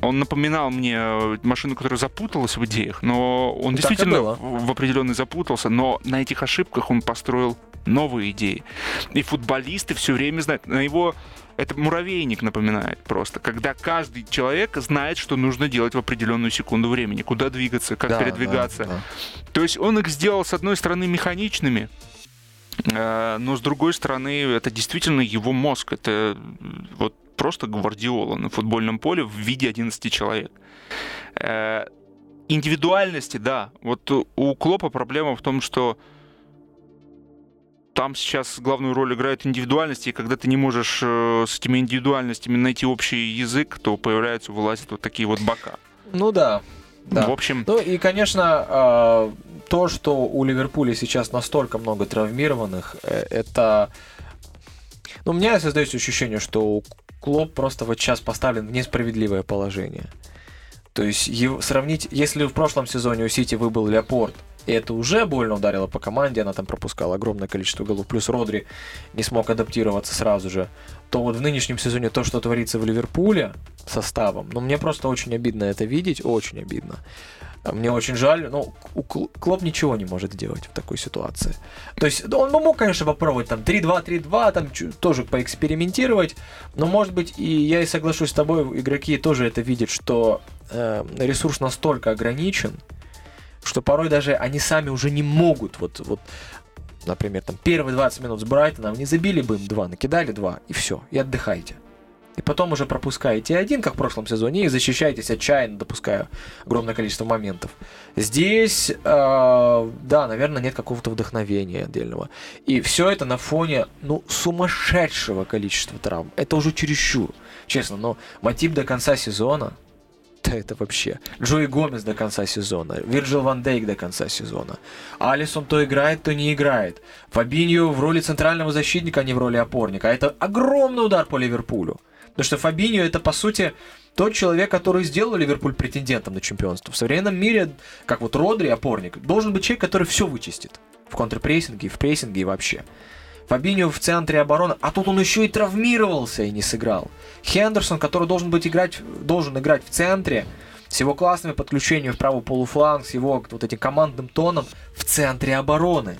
он напоминал мне э, машину, которая запуталась в идеях, но он так действительно в определенный запутался, но на этих ошибках он построил новые идеи. И футболисты все время знают. На его это муравейник напоминает просто, когда каждый человек знает, что нужно делать в определенную секунду времени, куда двигаться, как да, передвигаться. Да, да. То есть он их сделал, с одной стороны, механичными, э, но с другой стороны, это действительно его мозг. Это вот просто гвардиола на футбольном поле в виде 11 человек. Э, индивидуальности, да. Вот у Клопа проблема в том, что там сейчас главную роль играет индивидуальности, и когда ты не можешь э, с этими индивидуальностями найти общий язык, то появляются, вылазят вот такие вот бока.
Ну да. Да.
В общем...
Ну и, конечно, э, то, что у Ливерпуля сейчас настолько много травмированных, э, это... Ну, у меня создается ощущение, что Клоп просто вот сейчас поставлен в несправедливое положение. То есть его, сравнить, если в прошлом сезоне у Сити выбыл Леопорт, и это уже больно ударило по команде, она там пропускала огромное количество голов, плюс Родри не смог адаптироваться сразу же, то вот в нынешнем сезоне то, что творится в Ливерпуле составом, ну мне просто очень обидно это видеть, очень обидно. Мне очень жаль, но Клоп ничего не может сделать в такой ситуации. То есть он мог, конечно, попробовать там 3-2, 3-2, там тоже поэкспериментировать, но, может быть, и я и соглашусь с тобой, игроки тоже это видят, что э, ресурс настолько ограничен, что порой даже они сами уже не могут, вот, вот например, там первые 20 минут с Брайтоном, не забили бы им два, накидали два, и все, и отдыхайте. И потом уже пропускаете один, как в прошлом сезоне, и защищаетесь отчаянно, допуская огромное количество моментов. Здесь, э, да, наверное, нет какого-то вдохновения отдельного. И все это на фоне, ну, сумасшедшего количества травм. Это уже чересчур, честно. Но мотив до конца сезона, да это вообще. Джои Гомес до конца сезона, Вирджил Ван Дейк до конца сезона. Алисон то играет, то не играет. Фабиньо в роли центрального защитника, а не в роли опорника. А это огромный удар по Ливерпулю. Потому что Фабиньо это, по сути, тот человек, который сделал Ливерпуль претендентом на чемпионство. В современном мире, как вот Родри, опорник, должен быть человек, который все вычистит. В контрпрессинге, в прессинге и вообще. Фабиньо в центре обороны, а тут он еще и травмировался и не сыграл. Хендерсон, который должен быть играть, должен играть в центре, с его классными подключениями в правый полуфланг, с его вот этим командным тоном в центре обороны.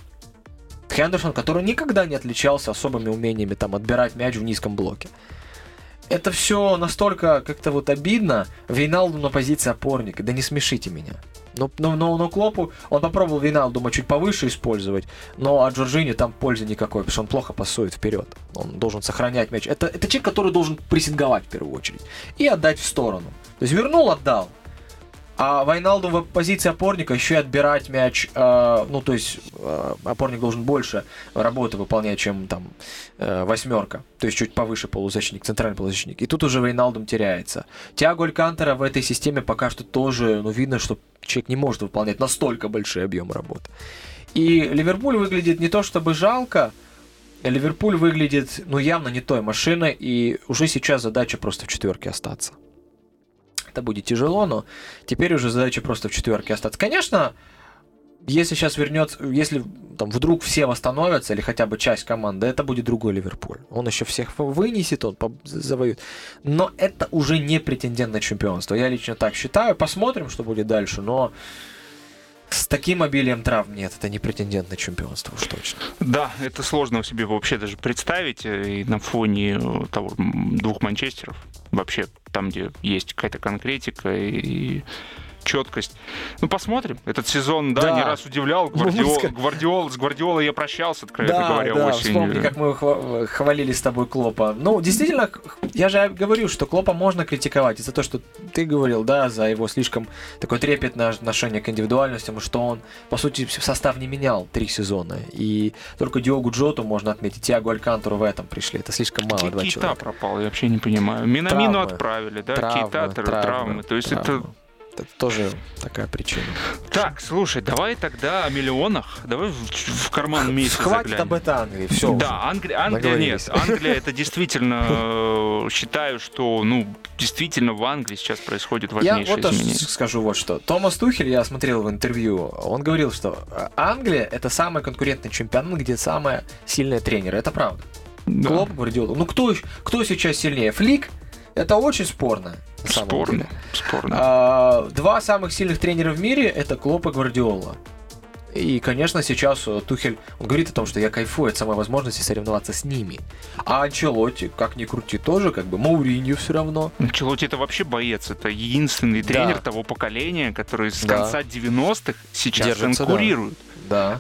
Хендерсон, который никогда не отличался особыми умениями там отбирать мяч в низком блоке. это все настолько как-то вот обидно. Вейналду на позиции опорника. Да не смешите меня. Но, но, но, но Клопу, он попробовал Вейналдума чуть повыше использовать, но от Джорджини там пользы никакой, потому что он плохо пасует вперед. Он должен сохранять мяч. Это, это человек, который должен прессинговать в первую очередь и отдать в сторону. То есть вернул, отдал. А Вайналду в позиции опорника еще и отбирать мяч, э, ну то есть э, опорник должен больше работы выполнять, чем там э, восьмерка, то есть чуть повыше полузащитник, центральный полузащитник. И тут уже Вайналдум теряется. Тиаго Алькантера в этой системе пока что тоже, ну видно, что человек не может выполнять настолько большой объем работы. И Ливерпуль выглядит не то чтобы жалко, Ливерпуль выглядит, ну, явно не той машиной, и уже сейчас задача просто в четверке остаться. Это будет тяжело, но теперь уже задача просто в четверке остаться. Конечно, если сейчас вернется, если там вдруг все восстановятся, или хотя бы часть команды, это будет другой Ливерпуль. Он еще всех вынесет, он завоюет. Но это уже не претендент на чемпионство. Я лично так считаю. Посмотрим, что будет дальше, но с таким обилием травм нет, это не претендент на чемпионство уж точно.
Да, это сложно себе вообще даже представить э, и на фоне э, того, двух Манчестеров. Вообще там, где есть какая-то конкретика и четкость. Ну, посмотрим. Этот сезон, да, да. не раз удивлял. Гвардиол, Гвардиол, с Гвардиолой я прощался, откровенно да, говоря,
да.
осенью.
Вспомни, как мы хвалили с тобой Клопа. Ну, действительно, я же говорю, что Клопа можно критиковать из-за того, что ты говорил, да, за его слишком такое трепетное отношение к индивидуальностям, что он, по сути, состав не менял три сезона. И только Диогу Джоту можно отметить, Тиагу Алькантору в этом пришли. Это слишком мало, Кейта
два человека. пропал, я вообще не понимаю. Минамину отправили, да, травмы, Кейта травмы, травмы. То есть травмы. это
это тоже такая причина.
Так, слушай, давай тогда о миллионах. Давай в, в карман месяца
Хватит заглянем. об этом Англии, все.
Да, Англи... Англия нет. Англия это действительно, э, считаю, что, ну, действительно в Англии сейчас происходит важнейшее
Я вот изменение. скажу вот что. Томас Тухель, я смотрел в интервью, он говорил, что э, Англия это самый конкурентный чемпионат, где самые сильные тренеры. Это правда. Да. Клоп, Гвардиола. Ну кто, кто сейчас сильнее? Флик? Это очень спорно.
Спорно. Спорно.
А, два самых сильных тренера в мире это Клоп и Гвардиола. И, конечно, сейчас Тухель, он говорит о том, что я кайфую от самой возможности соревноваться с ними. А Анчелотти, как ни крути, тоже как бы Мауринью все равно.
Анчелотти это вообще боец, это единственный тренер да. того поколения, который с да. конца 90-х сейчас Держится, конкурирует.
Да.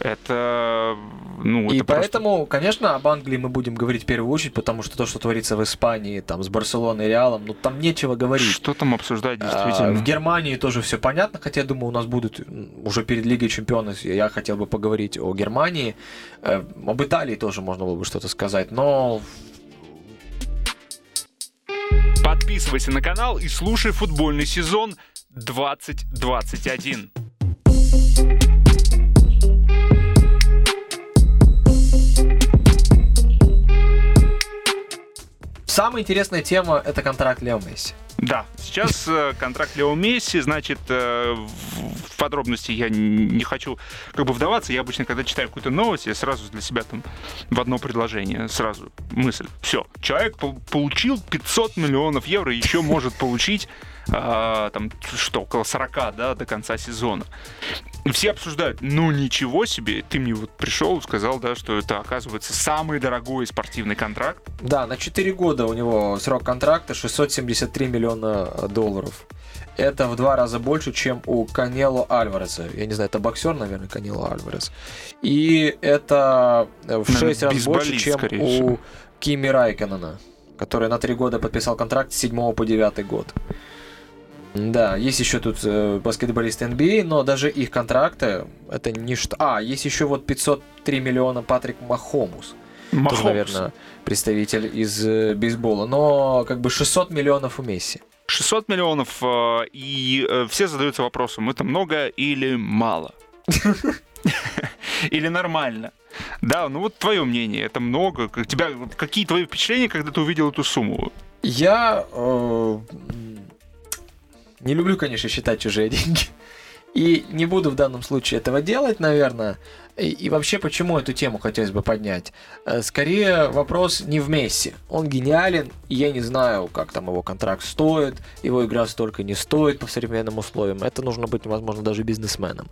Это ну,
и
это
поэтому,
просто...
конечно, об Англии мы будем говорить в первую очередь, потому что то, что творится в Испании, там, с Барселоной и Реалом, ну, там нечего говорить.
Что там обсуждать, действительно? А,
в Германии тоже все понятно, хотя, я думаю, у нас будут уже перед Лигой Чемпионов, я хотел бы поговорить о Германии, э, об Италии тоже можно было бы что-то сказать, но
Подписывайся на канал и слушай футбольный сезон 2021.
Самая интересная тема — это контракт Лео Месси.
Да, сейчас э, контракт Лео Месси, значит, э, в подробности я не хочу как бы вдаваться. Я обычно, когда читаю какую-то новость, я сразу для себя там в одно предложение, сразу мысль. Все, человек получил 500 миллионов евро, еще может получить а, там, что, около 40, да, до конца сезона. И все обсуждают, ну ничего себе, ты мне вот пришел, сказал, да, что это оказывается самый дорогой спортивный контракт.
Да, на 4 года у него срок контракта 673 миллиона долларов. Это в два раза больше, чем у Канело Альвареса. Я не знаю, это боксер, наверное, Канело Альварес. И это в 6 раз больше, чем у Кими Райконена, который на 3 года подписал контракт с 7 по 9 год. Да, есть еще тут э, баскетболисты NBA, но даже их контракты это не что. А, есть еще вот 503 миллиона Патрик Махомус. Махомус. Тоже, наверное, представитель из э, бейсбола. Но как бы 600 миллионов у Месси.
600 миллионов, э, и э, все задаются вопросом, это много или мало? Или нормально? Да, ну вот твое мнение, это много. Тебя, какие твои впечатления, когда ты увидел эту сумму?
Я э, не люблю, конечно, считать чужие деньги. И не буду в данном случае этого делать, наверное. И, и вообще, почему эту тему хотелось бы поднять? Э, скорее, вопрос не в Месси. Он гениален, и я не знаю, как там его контракт стоит, его игра столько не стоит по современным условиям. Это нужно быть, возможно, даже бизнесменом.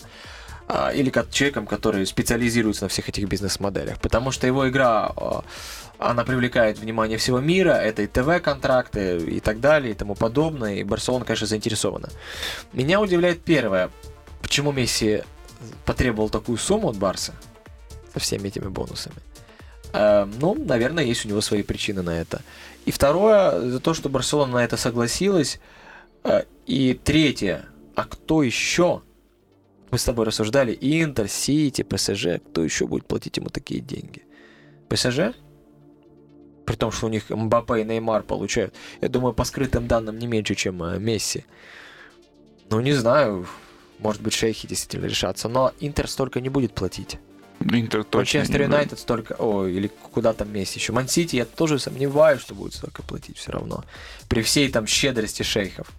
а, или как человеком, который специализируется на всех этих бизнес-моделях, потому что его игра а, она привлекает внимание всего мира, это и ТВ-контракты и так далее и тому подобное, и Барселона, конечно, заинтересована. Меня удивляет первое, почему Месси потребовал такую сумму от Барса со всеми этими бонусами. Э, ну, наверное, есть у него свои причины на это. И второе, за то, что Барселона на это согласилась. Э, и третье, а кто еще? Мы с тобой рассуждали, Интер, Сити, ПСЖ, кто еще будет платить ему такие деньги? ПСЖ? При том, что у них Мбаппе и Неймар получают. Я думаю, по скрытым данным не меньше, чем э, Месси. Ну, не знаю. Может быть, шейхи действительно решатся. Но Интер столько не будет платить.
Интер точно
Манчестер Юнайтед столько... О, или куда там Месси еще. Мансити я тоже сомневаюсь, что будет столько платить все равно. При всей там щедрости шейхов.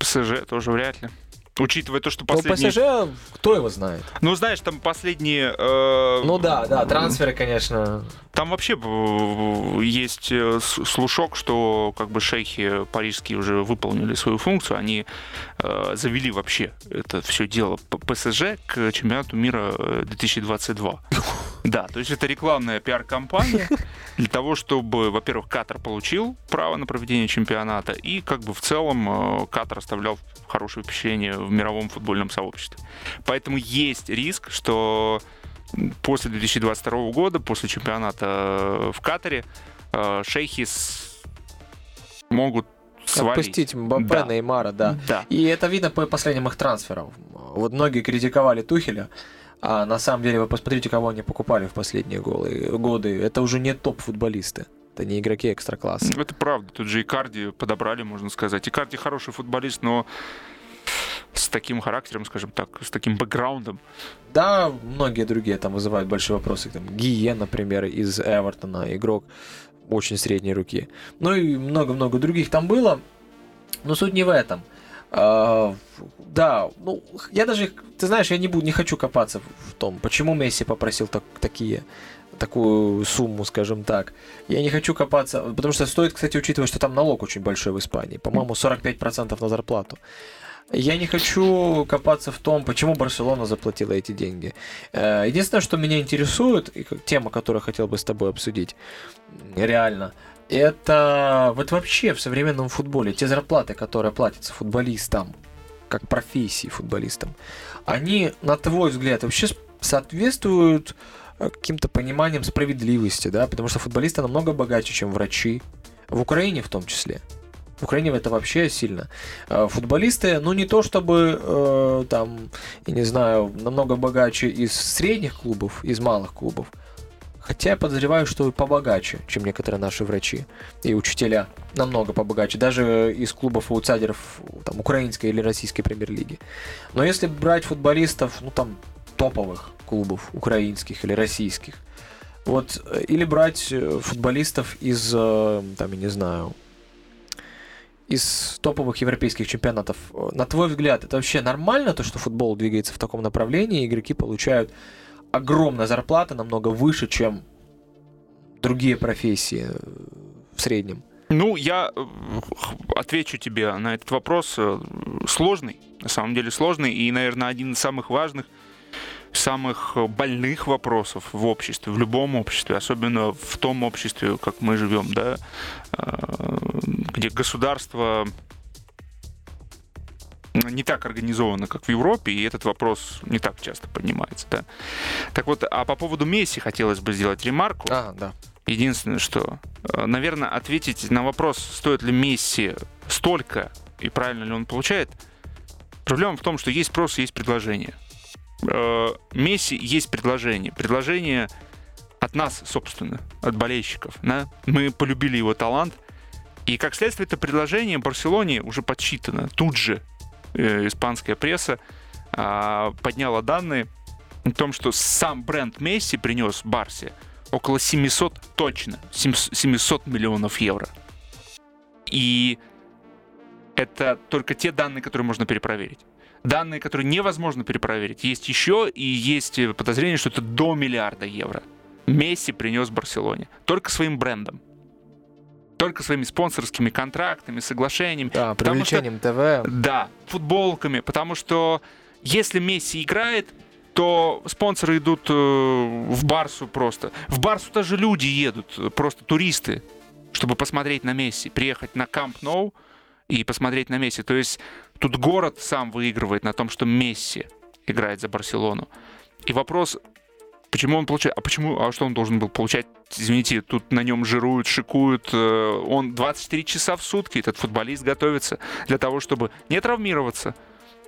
ПСЖ тоже вряд ли. Учитывая то, что последние...
Ну, ПСЖ, кто его знает?
Ну, знаешь, там последние... Э...
Ну да, да, трансферы, конечно.
Там вообще э, есть э, слушок, что как бы шейхи парижские уже выполнили свою функцию, они э, завели вообще это все дело ПСЖ к чемпионату мира 2022. Э, да, то есть это рекламная пиар-компания для того, чтобы, во-первых, Катар получил право на проведение чемпионата, и как бы в целом Катар оставлял хорошее впечатление в мировом футбольном сообществе. Поэтому есть риск, что после 2022 года, после чемпионата э, в Катаре, э, шейхи могут свалить.
Отпустить Мбаппе, да. Неймара, да.
да.
И это видно по последним их трансферам. Вот многие критиковали Тухеля, а на самом деле вы посмотрите, кого они покупали в последние годы. Это уже не топ-футболисты. Это не игроки экстра-класса.
Это правда. Тут же Икарди подобрали, можно сказать. Икарди хороший футболист, но с таким характером, скажем так, с таким бэкграундом.
Да, многие другие там вызывают большие вопросы. Там, Гие, например, из Эвертона, игрок очень средней руки. Ну и много-много других там было. Но суть не в этом. А, да, ну, я даже, ты знаешь, я не, буду, не хочу копаться в том, почему Месси попросил так, такие, такую сумму, скажем так. Я не хочу копаться, потому что стоит, кстати, учитывать, что там налог очень большой в Испании. По-моему, 45% на зарплату. Я не хочу копаться в том, почему Барселона заплатила эти деньги. Э, единственное, что меня интересует, и тема, которую хотел бы с тобой обсудить, реально, это вот вообще в современном футболе те зарплаты, которые платятся футболистам, как профессии футболистам, они, на твой взгляд, вообще соответствуют каким-то пониманием справедливости, да, потому что футболисты намного богаче, чем врачи, в Украине в том числе. В Украине это вообще сильно. Э, футболисты, ну не то чтобы э, там, я не знаю, намного богаче из средних клубов, из малых клубов. Хотя я подозреваю, что побогаче, чем некоторые наши врачи и учителя. Намного побогаче. Даже из клубов аутсайдеров там, украинской или российской премьер-лиги. Но если брать футболистов, ну там, топовых клубов украинских или российских, вот, э, или брать э, футболистов из, там, я не знаю, из топовых европейских чемпионатов. На твой взгляд, это вообще нормально, то, что футбол двигается в таком направлении, игроки получают огромная зарплата, намного выше, чем другие профессии э, в среднем?
Ну, я э, отвечу тебе на этот вопрос. Э, сложный, на самом деле сложный, и, наверное, один из самых важных – самых больных вопросов в обществе, в любом обществе, особенно в том обществе, как мы живем, да, э, где государство не так организовано, как в Европе, и этот вопрос не так часто поднимается. Да. Так вот, а по поводу Месси хотелось бы сделать ремарку.
А, да.
Единственное, что, э, наверное, ответить на вопрос, стоит ли Месси столько и правильно ли он получает, проблема в том, что есть спрос, есть предложение. Э, Месси есть предложение. Предложение от нас, собственно, от болельщиков. Да? Мы полюбили его талант. И как следствие это предложение Барселоне уже подсчитано. Тут же э, испанская пресса э, подняла данные о том, что сам бренд Месси принес Барсе около 700, точно, 700 миллионов евро. И это только те данные, которые можно перепроверить данные, которые невозможно перепроверить. Есть еще и есть подозрение, что это до миллиарда евро. Месси принес Барселоне. Только своим брендом. Только своими спонсорскими контрактами, соглашениями.
Да, привлечением ТВ.
Да, футболками. Потому что если Месси играет, то спонсоры идут э, в Барсу просто. В Барсу даже люди едут, просто туристы, чтобы посмотреть на Месси, приехать на Камп Ноу и посмотреть на Месси. То есть тут город сам выигрывает на том, что Месси играет за Барселону. И вопрос, почему он получает, а почему, а что он должен был получать? Извините, тут на нем жируют, шикуют, э, он 24 часа в сутки, этот футболист готовится для того, чтобы не травмироваться.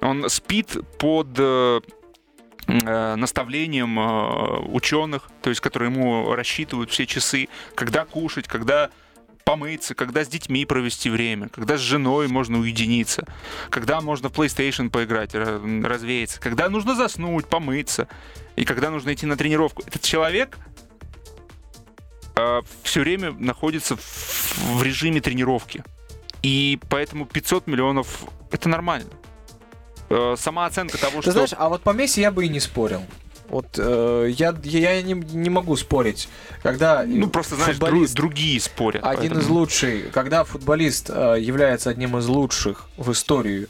Он спит под э, э, наставлением ученых, то есть которые ему рассчитывают все часы, когда кушать, когда помыться, когда с детьми провести время, когда с женой можно уединиться, когда можно в PlayStation поиграть, развеяться, когда нужно заснуть, помыться, и когда нужно идти на тренировку. Этот человек э, все время находится в, в режиме тренировки. И поэтому 500 миллионов — это нормально. Э, сама оценка того,
Ты
что...
знаешь, а вот по Месси я бы и не спорил. Вот э, я, я не, не могу спорить, когда
ну просто знаешь дру, другие спорят.
Один поэтому... из лучших, когда футболист э, является одним из лучших в истории,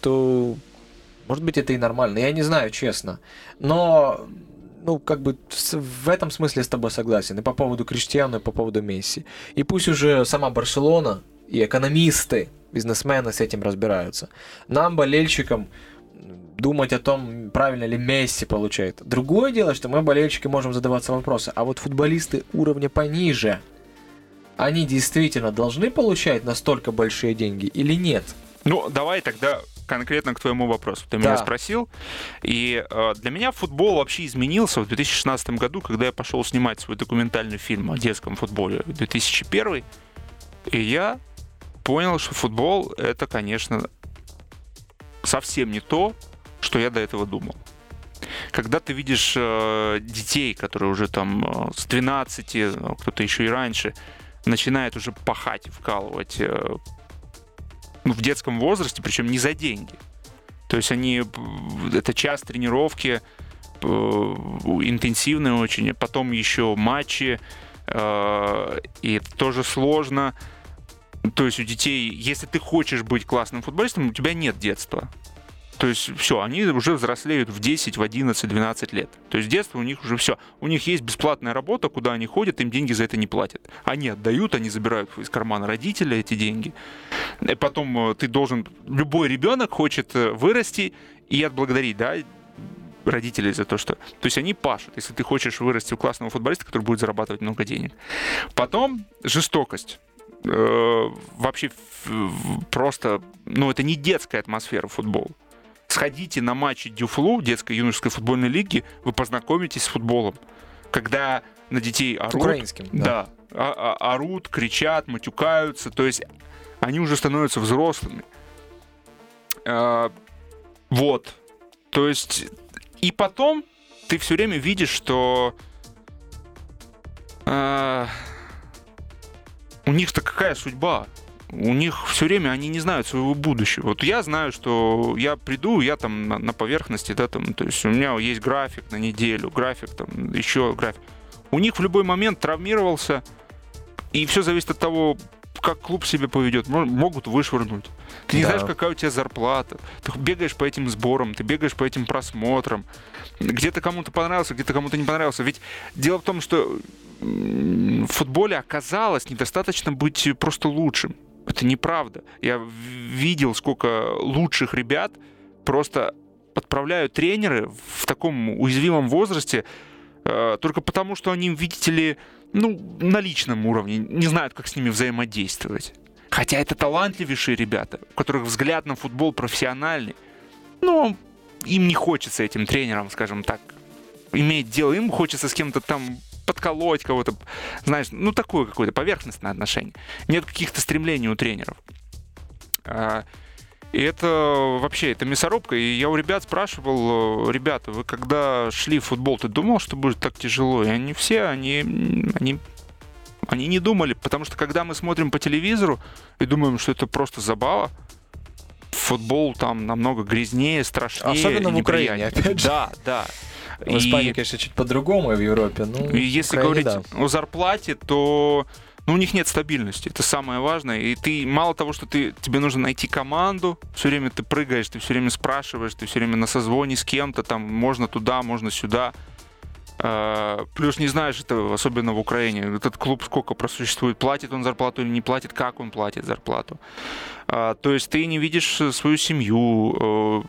то может быть это и нормально. Я не знаю, честно, но ну, как бы в этом смысле с тобой согласен. И по поводу Криштиану, и по поводу Месси. И пусть уже сама Барселона и экономисты, бизнесмены с этим разбираются. Нам, болельщикам, думать о том, правильно ли Месси получает. Другое дело, что мы, болельщики, можем задаваться вопросы, а вот футболисты уровня пониже, они действительно должны получать настолько большие деньги или нет?
Ну, давай тогда конкретно к твоему вопросу. Ты да. меня спросил. И э, для меня футбол вообще изменился в 2016 году, когда я пошел снимать свой документальный фильм о детском футболе 2001. И я понял, что футбол это, конечно, совсем не то, что я до этого думал. Когда ты видишь э, детей, которые уже там э, с 12, э, кто-то еще и раньше, начинает уже пахать, вкалывать ну, в детском возрасте, причем не за деньги. То есть они, это час тренировки, интенсивные очень, потом еще матчи, и это тоже сложно. То есть у детей, если ты хочешь быть классным футболистом, у тебя нет детства. То есть все, они уже взрослеют в 10, в 11, 12 лет. То есть детство у них уже все. У них есть бесплатная работа, куда они ходят, им деньги за это не платят. Они отдают, они забирают из кармана родителя эти деньги. И потом э, ты должен... Любой ребенок хочет э, вырасти и отблагодарить, да, родителей за то, что... То есть они пашут, если ты хочешь вырасти у классного футболиста, который будет зарабатывать много денег. Потом жестокость. Э, вообще просто... Ну, это не детская атмосфера футбола сходите на матчи Дюфлу, детской юношеской футбольной лиги, вы познакомитесь с футболом. Когда на детей орут.
Украинским,
да. да а, а, орут, кричат, матюкаются. То есть они уже становятся взрослыми. А, вот. То есть и потом ты все время видишь, что а, у них-то какая судьба? У них все время они не знают своего будущего. Вот я знаю, что я приду, я там на, на поверхности, да, там, то есть у меня есть график на неделю, график там, еще график. У них в любой момент травмировался, и все зависит от того, как клуб себя поведет. Могут вышвырнуть. Ты не да. знаешь, какая у тебя зарплата. Ты бегаешь по этим сборам, ты бегаешь по этим просмотрам. Где-то кому-то понравился, где-то кому-то не понравился. Ведь дело в том, что в футболе оказалось недостаточно быть просто лучшим. Это неправда. Я видел, сколько лучших ребят просто отправляют тренеры в таком уязвимом возрасте э, только потому, что они, видите ли, ну, на личном уровне не знают, как с ними взаимодействовать. Хотя это талантливейшие ребята, у которых взгляд на футбол профессиональный. Но им не хочется этим тренерам, скажем так, иметь дело. Им хочется с кем-то там подколоть кого-то, знаешь, ну такое какое-то поверхностное отношение. Нет каких-то стремлений у тренеров. А, и это вообще, это мясорубка. И я у ребят спрашивал, ребята, вы когда шли в футбол, ты думал, что будет так тяжело? И они все, они, они, они не думали, потому что когда мы смотрим по телевизору и думаем, что это просто забава, футбол там намного грязнее, страшнее.
Особенно в Украине, опять
же. Да, да.
В Испании, и... конечно, чуть по-другому, в Европе. Ну,
и если Украине, говорить да. о зарплате, то но у них нет стабильности. Это самое важное. И ты мало того, что ты, тебе нужно найти команду, все время ты прыгаешь, ты все время спрашиваешь, ты все время на созвоне с кем-то, там можно туда, можно сюда. А, плюс не знаешь это, особенно в Украине. Этот клуб сколько просуществует, платит он зарплату или не платит, как он платит зарплату. А, то есть ты не видишь свою семью, э,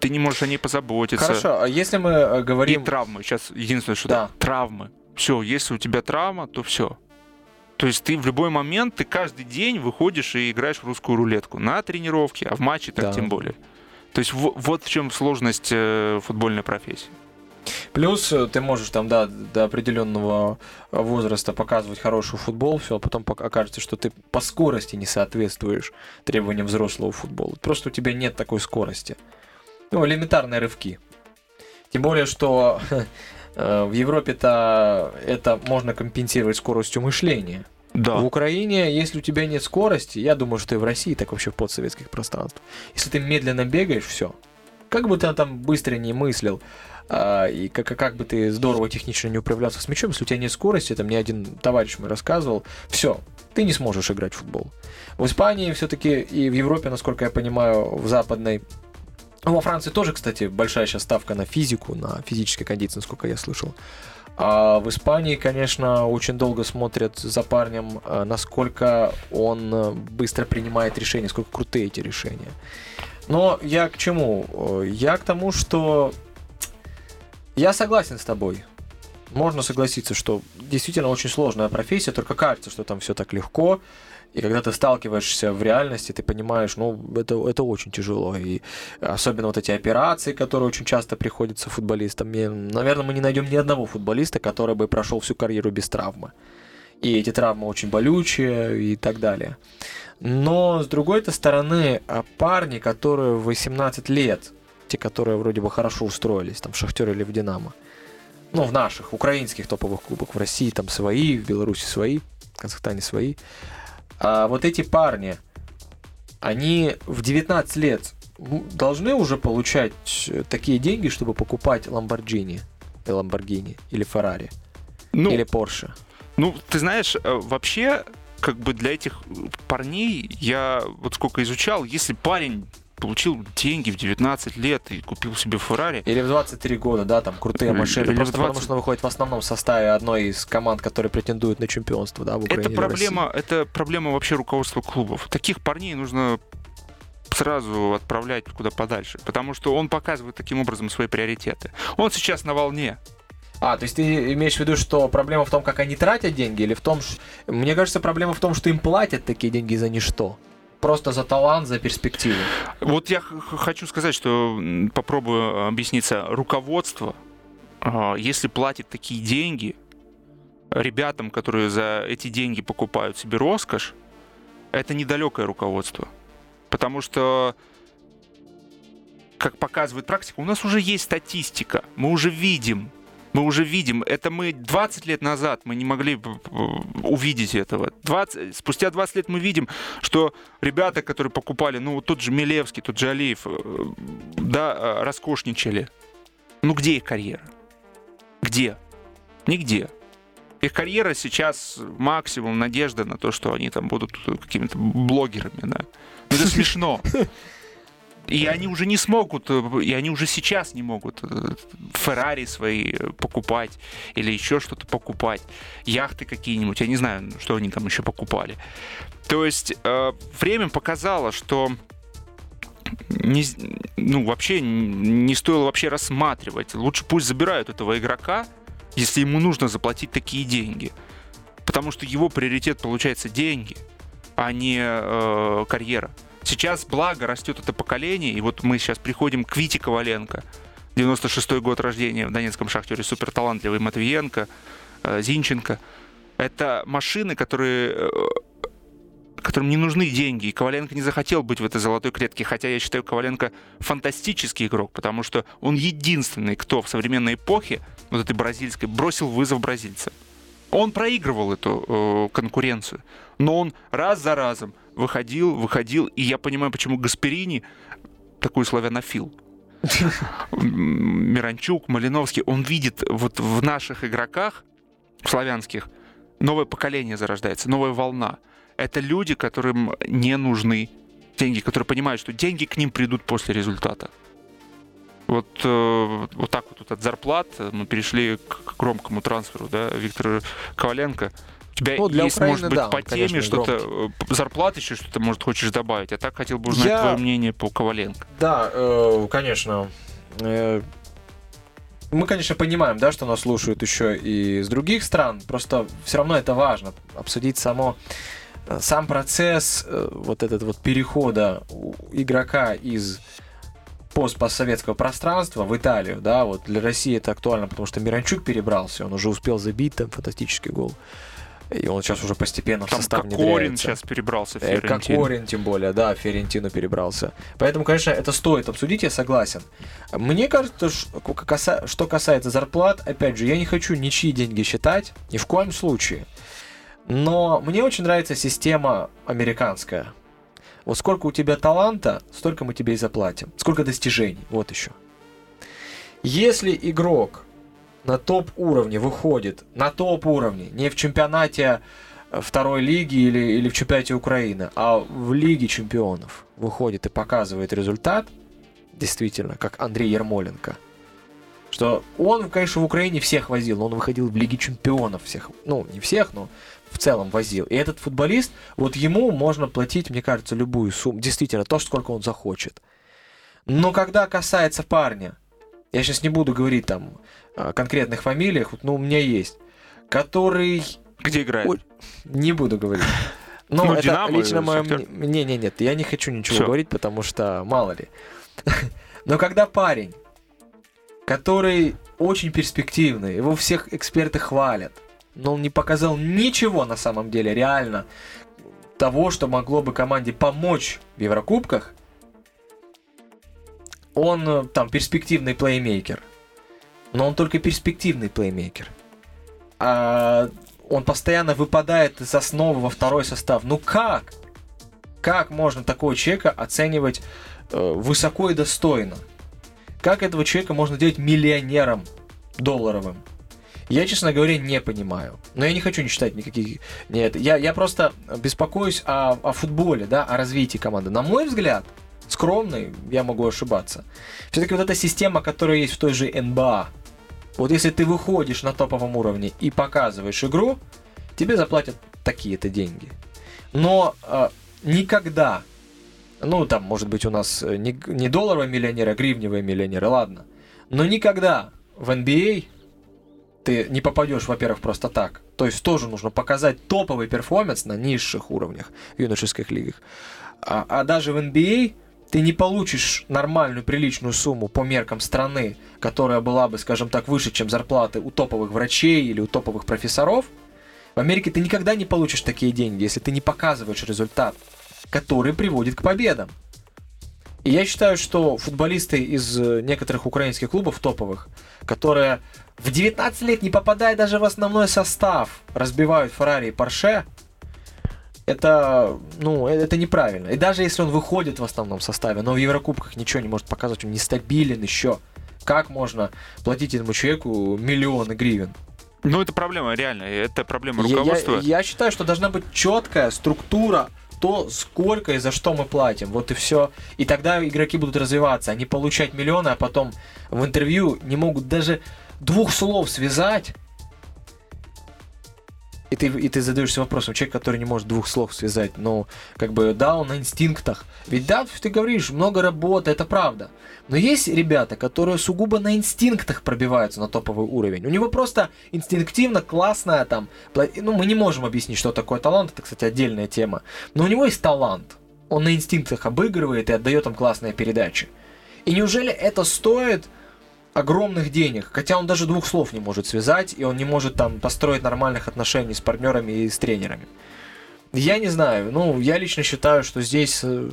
ты не можешь о ней позаботиться.
Хорошо, а если мы э, говорим...
И травмы. Сейчас единственное, что да. травмы. Все, если у тебя травма, то все. То есть ты в любой момент, ты каждый день выходишь и играешь в русскую рулетку. На тренировке, а в матче так да. тем более. То есть вот в чем сложность э, футбольной профессии.
Плюс э, ты можешь там, да, до определенного возраста показывать хороший футбол, все, а потом окажется, что ты по скорости не соответствуешь требованиям взрослого футбола. Просто у тебя нет такой скорости. Ну, элементарные рывки. Тем более, что э, в Европе-то это можно компенсировать скоростью мышления.
Да.
В Украине, если у тебя нет скорости, я думаю, что и в России, так вообще в подсоветских пространствах. Если ты медленно бегаешь, все. Как бы ты там быстро не мыслил, и как, как бы ты здорово технично не управлялся с мячом, если у тебя нет скорости, там мне один товарищ мой рассказывал, все, ты не сможешь играть в футбол. В Испании все-таки и в Европе, насколько я понимаю, в западной во Франции тоже, кстати, большая сейчас ставка на физику, на физической кондиции, насколько я слышал. А в Испании, конечно, очень долго смотрят за парнем, а, насколько он быстро принимает решения, сколько крутые эти решения. Но я к чему? Я к тому, что я согласен с тобой. Можно согласиться, что действительно очень сложная профессия, только кажется, что там все так легко. И когда ты сталкиваешься в реальности, ты понимаешь, ну, это, это очень тяжело. И особенно вот эти операции, которые очень часто приходятся футболистам. И, наверное, мы не найдем ни одного футболиста, который бы прошел всю карьеру без травмы. И эти травмы очень болючие и так далее. Но, с другой стороны, а парни, которые в 18 лет те, которые вроде бы хорошо устроились, там, в Шахтере или в Динамо. Ну, в наших, украинских топовых клубах. В России там свои, в Беларуси свои, в Казахстане свои. А вот эти парни, они в 19 лет должны уже получать такие деньги, чтобы покупать Ламборджини, Ламборгини или Феррари, ну, или Порше.
Ну, ты знаешь, э, вообще, как бы для этих парней, я вот сколько изучал, если парень получил деньги в 19 лет и купил себе Феррари.
Или в 23 года, да, там крутые машины. Или просто 20... потому что он выходит в основном составе одной из команд, которые претендуют на чемпионство, да, в Украине.
Это проблема, это проблема вообще руководства клубов. Таких парней нужно сразу отправлять куда подальше, потому что он показывает таким образом свои приоритеты. Он сейчас на волне.
А, то есть ты имеешь в виду, что проблема в том, как они тратят деньги, или в том, что... Мне кажется, проблема в том, что им платят такие деньги за ничто просто за талант, за перспективу.
Вот я хочу сказать, что попробую объясниться. Руководство, а, если платит такие деньги ребятам, которые за эти деньги покупают себе роскошь, это недалекое руководство. Потому что как показывает практика, у нас уже есть статистика, мы уже видим, мы уже видим, это мы 20 лет назад мы не могли увидеть этого. 20, спустя 20 лет мы видим, что ребята, которые покупали, ну, тот же Милевский, тот же Алиев, э, да, э, роскошничали. Ну, где их карьера? Где? Нигде. Их карьера сейчас максимум надежда на то, что они там будут какими-то блогерами, да. Это смешно. И они уже не смогут, э, и они уже сейчас не могут э, Феррари свои э, покупать или еще что-то покупать, яхты какие-нибудь, я не знаю, что они там еще покупали. То есть время показало, что не, ну, вообще не стоило вообще рассматривать. Лучше пусть забирают этого игрока, если ему нужно заплатить такие деньги. Потому что его приоритет получается деньги, а не э, карьера. Сейчас, благо, растет это поколение, и вот мы сейчас приходим к Вите Коваленко, 96-й год рождения в Донецком шахтере, супер талантливый Матвиенко, э, Зинченко. Это машины, которые э, которым не нужны деньги. И Коваленко не захотел быть в этой золотой клетке, хотя я считаю Коваленко фантастический игрок, потому что он единственный, кто в современной эпохе, вот этой бразильской, бросил вызов бразильца. Он проигрывал эту э, конкуренцию, но он раз за разом выходил, выходил, и я понимаю, почему Гасперини такой славянофил. Миранчук, Малиновский, он видит вот в наших игроках, в славянских, новое поколение зарождается, новая волна. Это люди, которым не нужны деньги, которые понимают, что деньги к ним придут после результата. Вот, э, вот так вот, вот от зарплат мы перешли к громкому трансферу, да, Виктор Коваленко. У тебя ну, для есть, Украины, может быть, да, по теме что-то, э, зарплат еще что-то, может, хочешь добавить? А так хотел бы узнать Я... твое мнение по Коваленко.
Да, э, конечно. Э, мы, конечно, понимаем, да, что нас слушают еще и из других стран, просто все равно это важно, обсудить само э, сам процесс э, вот этот вот перехода игрока из постсоветского пространства в Италию, да, вот для России это актуально, потому что Миранчук перебрался, он уже успел забить там фантастический гол. И он сейчас уже постепенно Там в состав
Кокорин сейчас перебрался в
э, Фиорентину. Кокорин, тем более, да, в Фиорентину перебрался. Поэтому, конечно, это стоит обсудить, я согласен. Мне кажется, что касается зарплат, опять же, я не хочу ничьи деньги считать, ни в коем случае. Но мне очень нравится система американская. Вот сколько у тебя таланта, столько мы тебе и заплатим. Сколько достижений, вот еще. Если игрок на топ уровне выходит, на топ уровне, не в чемпионате э, второй лиги или, или в чемпионате Украины, а в Лиге чемпионов выходит и показывает результат, действительно, как Андрей Ермоленко, что он, конечно, в Украине всех возил, но он выходил в Лиге чемпионов всех, ну, не всех, но в целом возил. И этот футболист, вот ему можно платить, мне кажется, любую сумму, действительно, то, сколько он захочет. Но когда касается парня, я сейчас не буду говорить там о конкретных фамилиях, но у меня есть, который...
Где играет? Ой,
не буду говорить. Но ну, это Динамо, лично мое мнение. Не, не, нет, я не хочу ничего Все. говорить, потому что мало ли. Но когда парень, который очень перспективный, его всех эксперты хвалят, но он не показал ничего на самом деле реально того, что могло бы команде помочь в Еврокубках, он э, там перспективный плеймейкер. Но он только перспективный плеймейкер. А он постоянно выпадает из основы во второй состав. Ну как? Как можно такого человека оценивать э, высоко и достойно? Как этого человека можно делать миллионером долларовым? Я, честно говоря, не понимаю. Но я не хочу не читать никаких... Нет, я, я просто беспокоюсь о, о футболе, да, о развитии команды. На мой взгляд, скромный, я могу ошибаться. Все-таки вот эта система, которая есть в той же НБА, вот если ты выходишь на топовом уровне и показываешь игру, тебе заплатят такие-то деньги. Но э, никогда, ну там, может быть, у нас э, не, не долларовые миллионеры, а гривневые миллионеры, ладно. Но никогда в NBA а ты не попадешь, во-первых, просто так. То есть тоже нужно показать топовый перформанс на низших уровнях юношеских лигах. А, а даже в NBA ты не получишь нормальную, приличную сумму по меркам страны, которая была бы, скажем так, выше, чем зарплаты у топовых врачей или у топовых профессоров, в Америке ты никогда не получишь такие деньги, если ты не показываешь результат, который приводит к победам. И я считаю, что футболисты из некоторых украинских клубов топовых, которые в 19 лет, не попадая даже в основной состав, разбивают Феррари и Порше, это, ну, э, это неправильно. И даже если он выходит в основном составе, но в Еврокубках ничего не может показывать, он нестабилен еще. Как можно платить этому человеку миллионы гривен?
Ну, это проблема, реально, это проблема руководства.
Я, я, я считаю, что должна быть четкая структура, то, сколько и за что мы платим. Вот и все. И тогда игроки будут развиваться, а не получать миллионы, а потом в интервью не могут даже двух слов связать и ты, и ты задаешься вопросом, человек, который не может двух слов связать, ну, как бы, да, он на инстинктах. Ведь да, ты говоришь, много работы, это правда. Но есть ребята, которые сугубо на инстинктах пробиваются на топовый уровень. У него просто инстинктивно классная там, ну, мы не можем объяснить, что такое талант, это, кстати, отдельная тема. Но у него есть талант. Он на инстинктах обыгрывает и отдает им классные передачи. И неужели это стоит огромных денег, хотя он даже двух слов не может связать, и он не может там построить нормальных отношений с партнерами и с тренерами. Я не знаю, ну, я лично считаю, что здесь, э,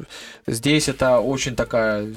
здесь это очень такая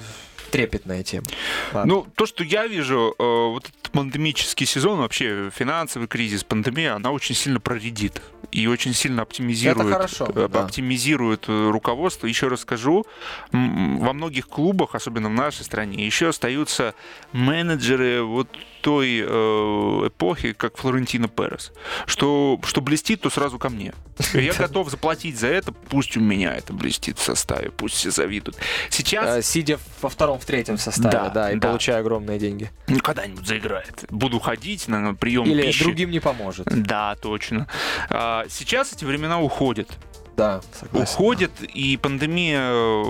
трепетная тема.
Ладно. Ну, то, что я вижу, э, вот этот пандемический сезон, вообще финансовый кризис, пандемия, она очень сильно проредит и очень сильно оптимизирует,
Это хорошо,
э, оптимизирует да. руководство. Еще раз скажу, во многих клубах, особенно в нашей стране, еще остаются менеджеры вот той э, эпохи, как Флорентино Перес, что, что блестит, то сразу ко мне. Я готов заплатить за это, пусть у меня это блестит в составе, пусть все завидуют. Сейчас...
Э, сидя во втором, в третьем составе, да, да и да. получая огромные деньги.
Ну, когда-нибудь заиграет. Буду ходить на прием
Или
пищи.
другим не поможет.
Да, точно. А, сейчас эти времена уходят.
Да,
согласен. Уходит, и пандемия э,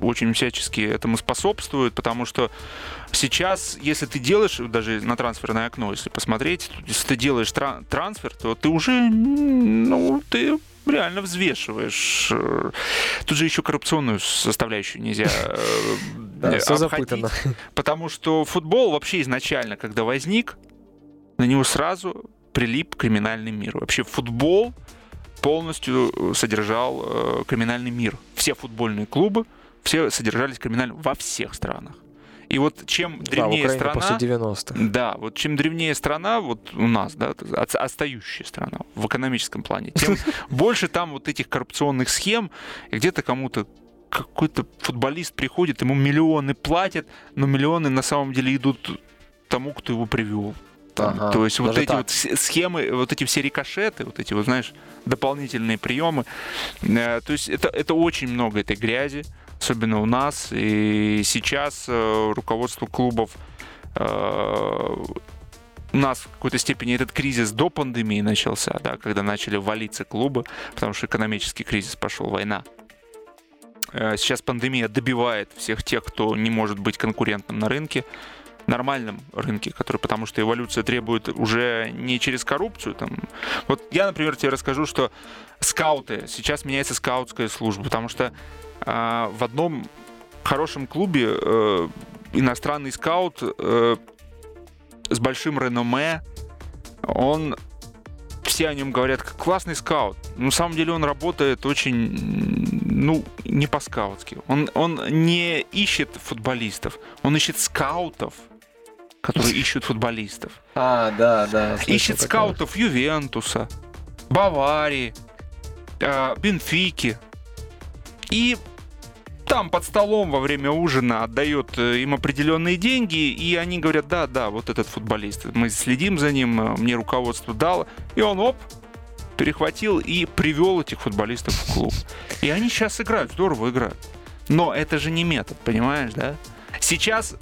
очень всячески этому способствует, потому что сейчас, если ты делаешь, даже на трансферное окно, если посмотреть, если ты делаешь трансфер, то ты уже, ну, ты реально взвешиваешь. Тут же еще коррупционную составляющую нельзя
да, все запутано.
Потому что футбол вообще изначально, когда возник, на него сразу прилип криминальный мир. Вообще футбол полностью э, содержал э, криминальный мир. Все футбольные клубы, все содержались криминально во всех странах. И вот чем древнее
да,
страна...
после 90-х.
Да, вот чем древнее страна, вот у нас, да, отстающая страна в экономическом плане, тем больше там вот этих коррупционных схем, и где-то кому-то какой-то футболист приходит, ему миллионы платят, но миллионы на самом деле идут тому, кто его привел. Ага, То есть вот эти так. вот схемы, вот эти все рикошеты, вот эти вот, знаешь, дополнительные приемы. Э, то есть это, это очень много этой грязи особенно у нас. И сейчас э, руководство клубов э, у нас в какой-то степени этот кризис до пандемии начался, да, когда начали валиться клубы, потому что экономический кризис пошел, война. Э, сейчас пандемия добивает всех тех, кто не может быть конкурентным на рынке, нормальном рынке, который, потому что эволюция требует уже не через коррупцию. Там. Вот я, например, тебе расскажу, что скауты, сейчас меняется скаутская служба, потому что а, в одном хорошем клубе э, иностранный скаут э, с большим реноме, он все о нем говорят, как классный скаут. Но на самом деле он работает очень, ну, не по-скаутски. Он, он не ищет футболистов, он ищет скаутов, которые ищут футболистов.
А, да, да.
Ищет скаутов Ювентуса, Баварии, э, Бенфики. И там под столом во время ужина отдает э, им определенные деньги, и они говорят, да, да, вот этот футболист, мы следим за ним, э, мне руководство дало, и он, оп, перехватил и привел этих футболистов в клуб. И они сейчас играют, здорово играют. Но это же не метод, понимаешь, да? Сейчас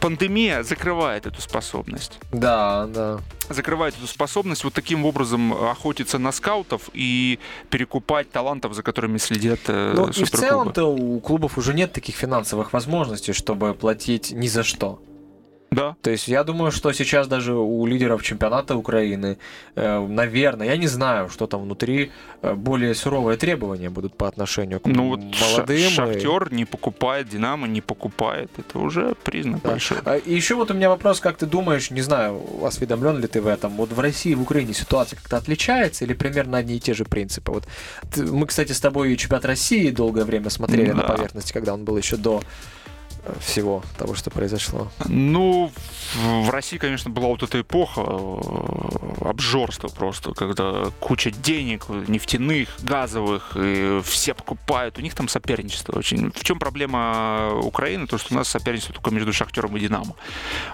пандемия закрывает эту способность.
Да, да.
Закрывает эту способность вот таким образом охотиться на скаутов и перекупать талантов, за которыми следят э,
Ну и в целом-то у клубов уже нет таких финансовых возможностей, чтобы платить ни за что.
Да.
То есть я думаю, что сейчас даже у лидеров чемпионата Украины, э, наверное, я не знаю, что там внутри, э, более суровые требования будут по отношению к ну, вот молодым.
Шахтер и... не покупает, Динамо не покупает. Это уже признак да. большой.
А, и еще вот у меня вопрос, как ты думаешь, не знаю, осведомлен ли ты в этом, вот в России, в Украине ситуация как-то отличается или примерно одни и те же принципы? Вот мы, кстати, с тобой и чемпионат России долгое время смотрели да. на поверхности, когда он был еще до всего того, что произошло?
Ну, в России, конечно, была вот эта эпоха э, обжорства просто, когда куча денег, нефтяных, газовых, и все покупают. У них там соперничество очень. В чем проблема Украины? То, что у нас соперничество только между Шахтером и Динамо.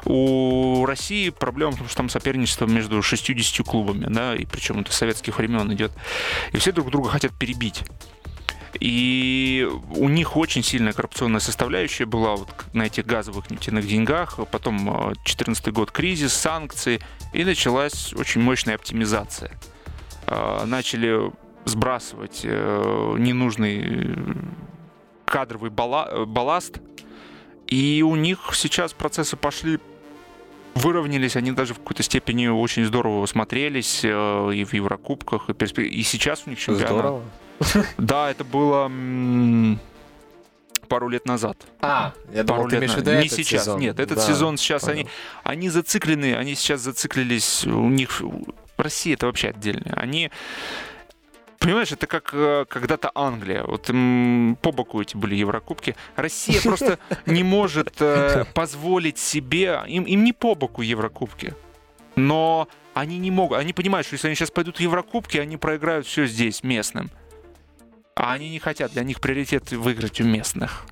У России проблема в том, что там соперничество между 60 клубами, да, и причем это советских времен идет. И все друг друга хотят перебить. И у них очень сильная коррупционная составляющая была вот на этих газовых нефтяных деньгах. Потом 2014 год кризис, санкции, и началась очень мощная оптимизация. А, начали сбрасывать э, ненужный кадровый балласт, и у них сейчас процессы пошли выровнялись, они даже в какой-то степени очень здорово смотрелись э, и в Еврокубках, и, и сейчас у них чемпионат. Здорово. Да, это было пару лет назад.
А, я пару думал, лет ты имеешь в виду
Не сейчас, сезон. нет, этот да, сезон сейчас понял. они, они зациклены, они сейчас зацикленились, у них Россия это вообще отдельно. Они Понимаешь, это как э, когда-то Англия. Вот м, по боку эти были Еврокубки. Россия просто не может э, позволить себе... Им, им не по боку Еврокубки. Но они не могут... Они понимают, что если они сейчас пойдут в Еврокубки, они проиграют все здесь, местным. А они не хотят. Для них приоритет выиграть у местных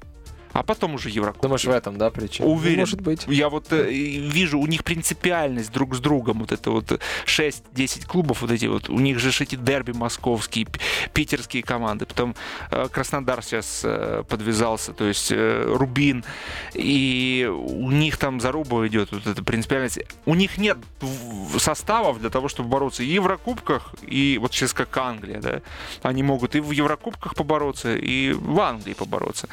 а потом уже Еврокубки.
Думаешь, в этом, да, причина?
Уверен.
Ну, может быть.
Я вот э, вижу у них принципиальность друг с другом. Вот это вот 6-10 клубов вот эти вот. У них же эти дерби московские, питерские команды. Потом э, Краснодар сейчас э, подвязался, то есть э, Рубин. И у них там заруба идет вот эта принципиальность. У них нет составов для того, чтобы бороться и в Еврокубках, и вот сейчас как Англия, да. Они могут и в Еврокубках побороться, и в Англии побороться.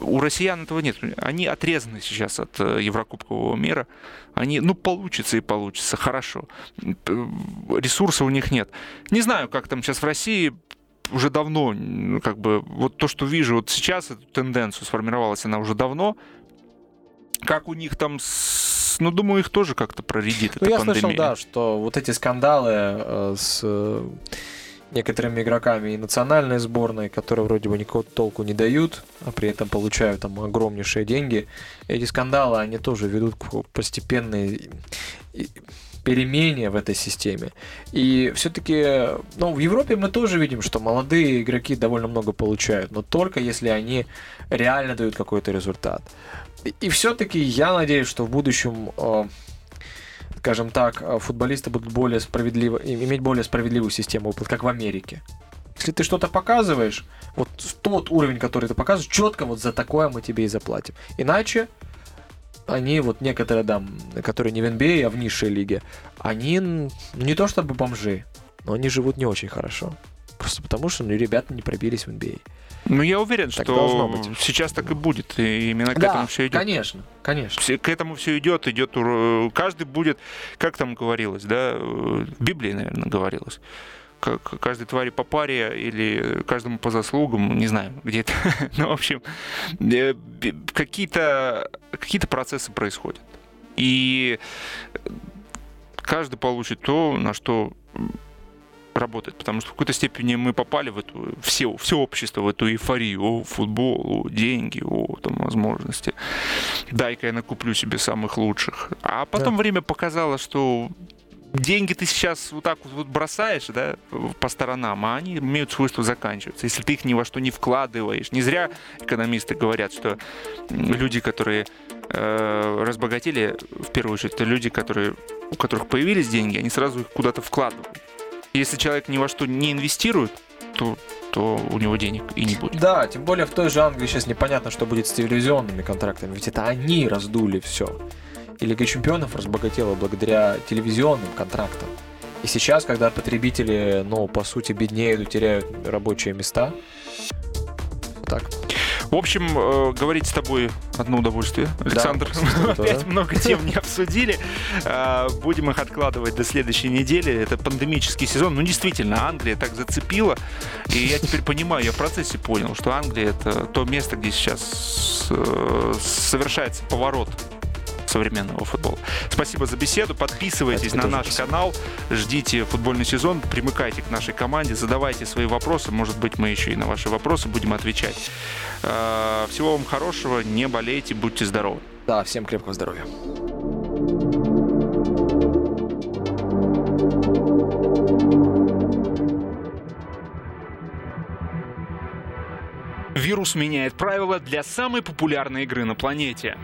У россиян этого нет. Они отрезаны сейчас от э, Еврокубкового мира. Они, ну, получится и получится, хорошо. Ресурса у них нет. Не знаю, как там сейчас в России, уже давно, как бы, вот то, что вижу вот сейчас, эту тенденцию сформировалась она уже давно. Как у них там с ну, думаю, их тоже как-то проредит ну, эта
я
пандемия.
слышал, да, что вот эти скандалы э, с некоторыми игроками и национальной сборной, которые вроде бы никакого толку не дают, а при этом получают там огромнейшие деньги. Эти скандалы, они тоже ведут к постепенной перемене в этой системе. И все-таки, ну, в Европе мы тоже видим, что молодые игроки довольно много получают, но только если они реально дают какой-то результат. И, все-таки я надеюсь, что в будущем э, скажем так, э, футболисты будут более справедливо, иметь более справедливую систему выплат, как в Америке. Если ты что-то показываешь, вот тот уровень, который ты показываешь, четко вот за такое мы тебе и заплатим. Иначе они вот некоторые, да, которые не в NBA, а в низшей лиге, они не то чтобы бомжи, но они живут не очень хорошо. Просто потому, что ну, ребята не пробились в NBA.
Ну, я уверен, так что сейчас так и будет. И именно к
да,
этому все идет.
Конечно, конечно.
Все, к этому все идет, идет. Каждый будет, как там говорилось, да, в Библии, наверное, говорилось каждой твари по паре или каждому по заслугам, не знаю, где это. ну, в общем, э, какие-то какие процессы происходят. И каждый получит то, на что работает, потому что в какой-то степени мы попали в эту, все, все общество в эту эйфорию, о, футбол, о, деньги, о, там, возможности. Дай-ка я накуплю себе самых лучших. А потом да. время показало, что деньги ты сейчас вот так вот бросаешь, да, по сторонам, а они имеют свойство заканчиваться, если ты их ни во что не вкладываешь. Не зря экономисты говорят, что люди, которые э, разбогатели, в первую очередь, это люди, которые, у которых появились деньги, они сразу их куда-то вкладывают. Если человек ни во что не инвестирует, то то у него денег и не будет.
Да, тем более в той же Англии сейчас непонятно, что будет с телевизионными контрактами, ведь это они раздули все. И Лига Чемпионов разбогатела благодаря телевизионным контрактам. И сейчас, когда потребители, ну, по сути, беднеют и теряют рабочие места, так.
В общем, э, говорить с тобой одно удовольствие, Александр. Да, Опять да. много тем не обсудили. Э, будем их откладывать до следующей недели. Это пандемический сезон. Ну, действительно, Англия так зацепила. И я теперь понимаю, я в процессе понял, что Англия это то место, где сейчас э, совершается поворот современного футбола. Спасибо за беседу. Подписывайтесь на наш спасибо. канал, ждите футбольный сезон, примыкайте к нашей команде, задавайте свои вопросы. Может быть, мы еще и на ваши вопросы будем отвечать. Э, всего вам хорошего, не болейте, будьте здоровы.
Да, всем крепкого здоровья.
Вирус меняет правила для самой популярной игры на планете.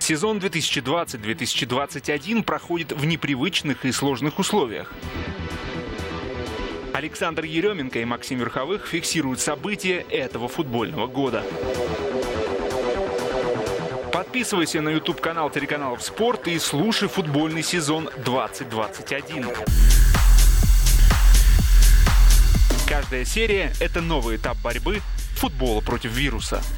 Сезон 2020-2021 проходит в непривычных и сложных условиях. Александр Еременко и Максим Верховых фиксируют события этого футбольного года. Подписывайся на YouTube-канал телеканалов «Спорт» и слушай футбольный сезон 2021. Каждая серия – это новый этап борьбы футбола против вируса –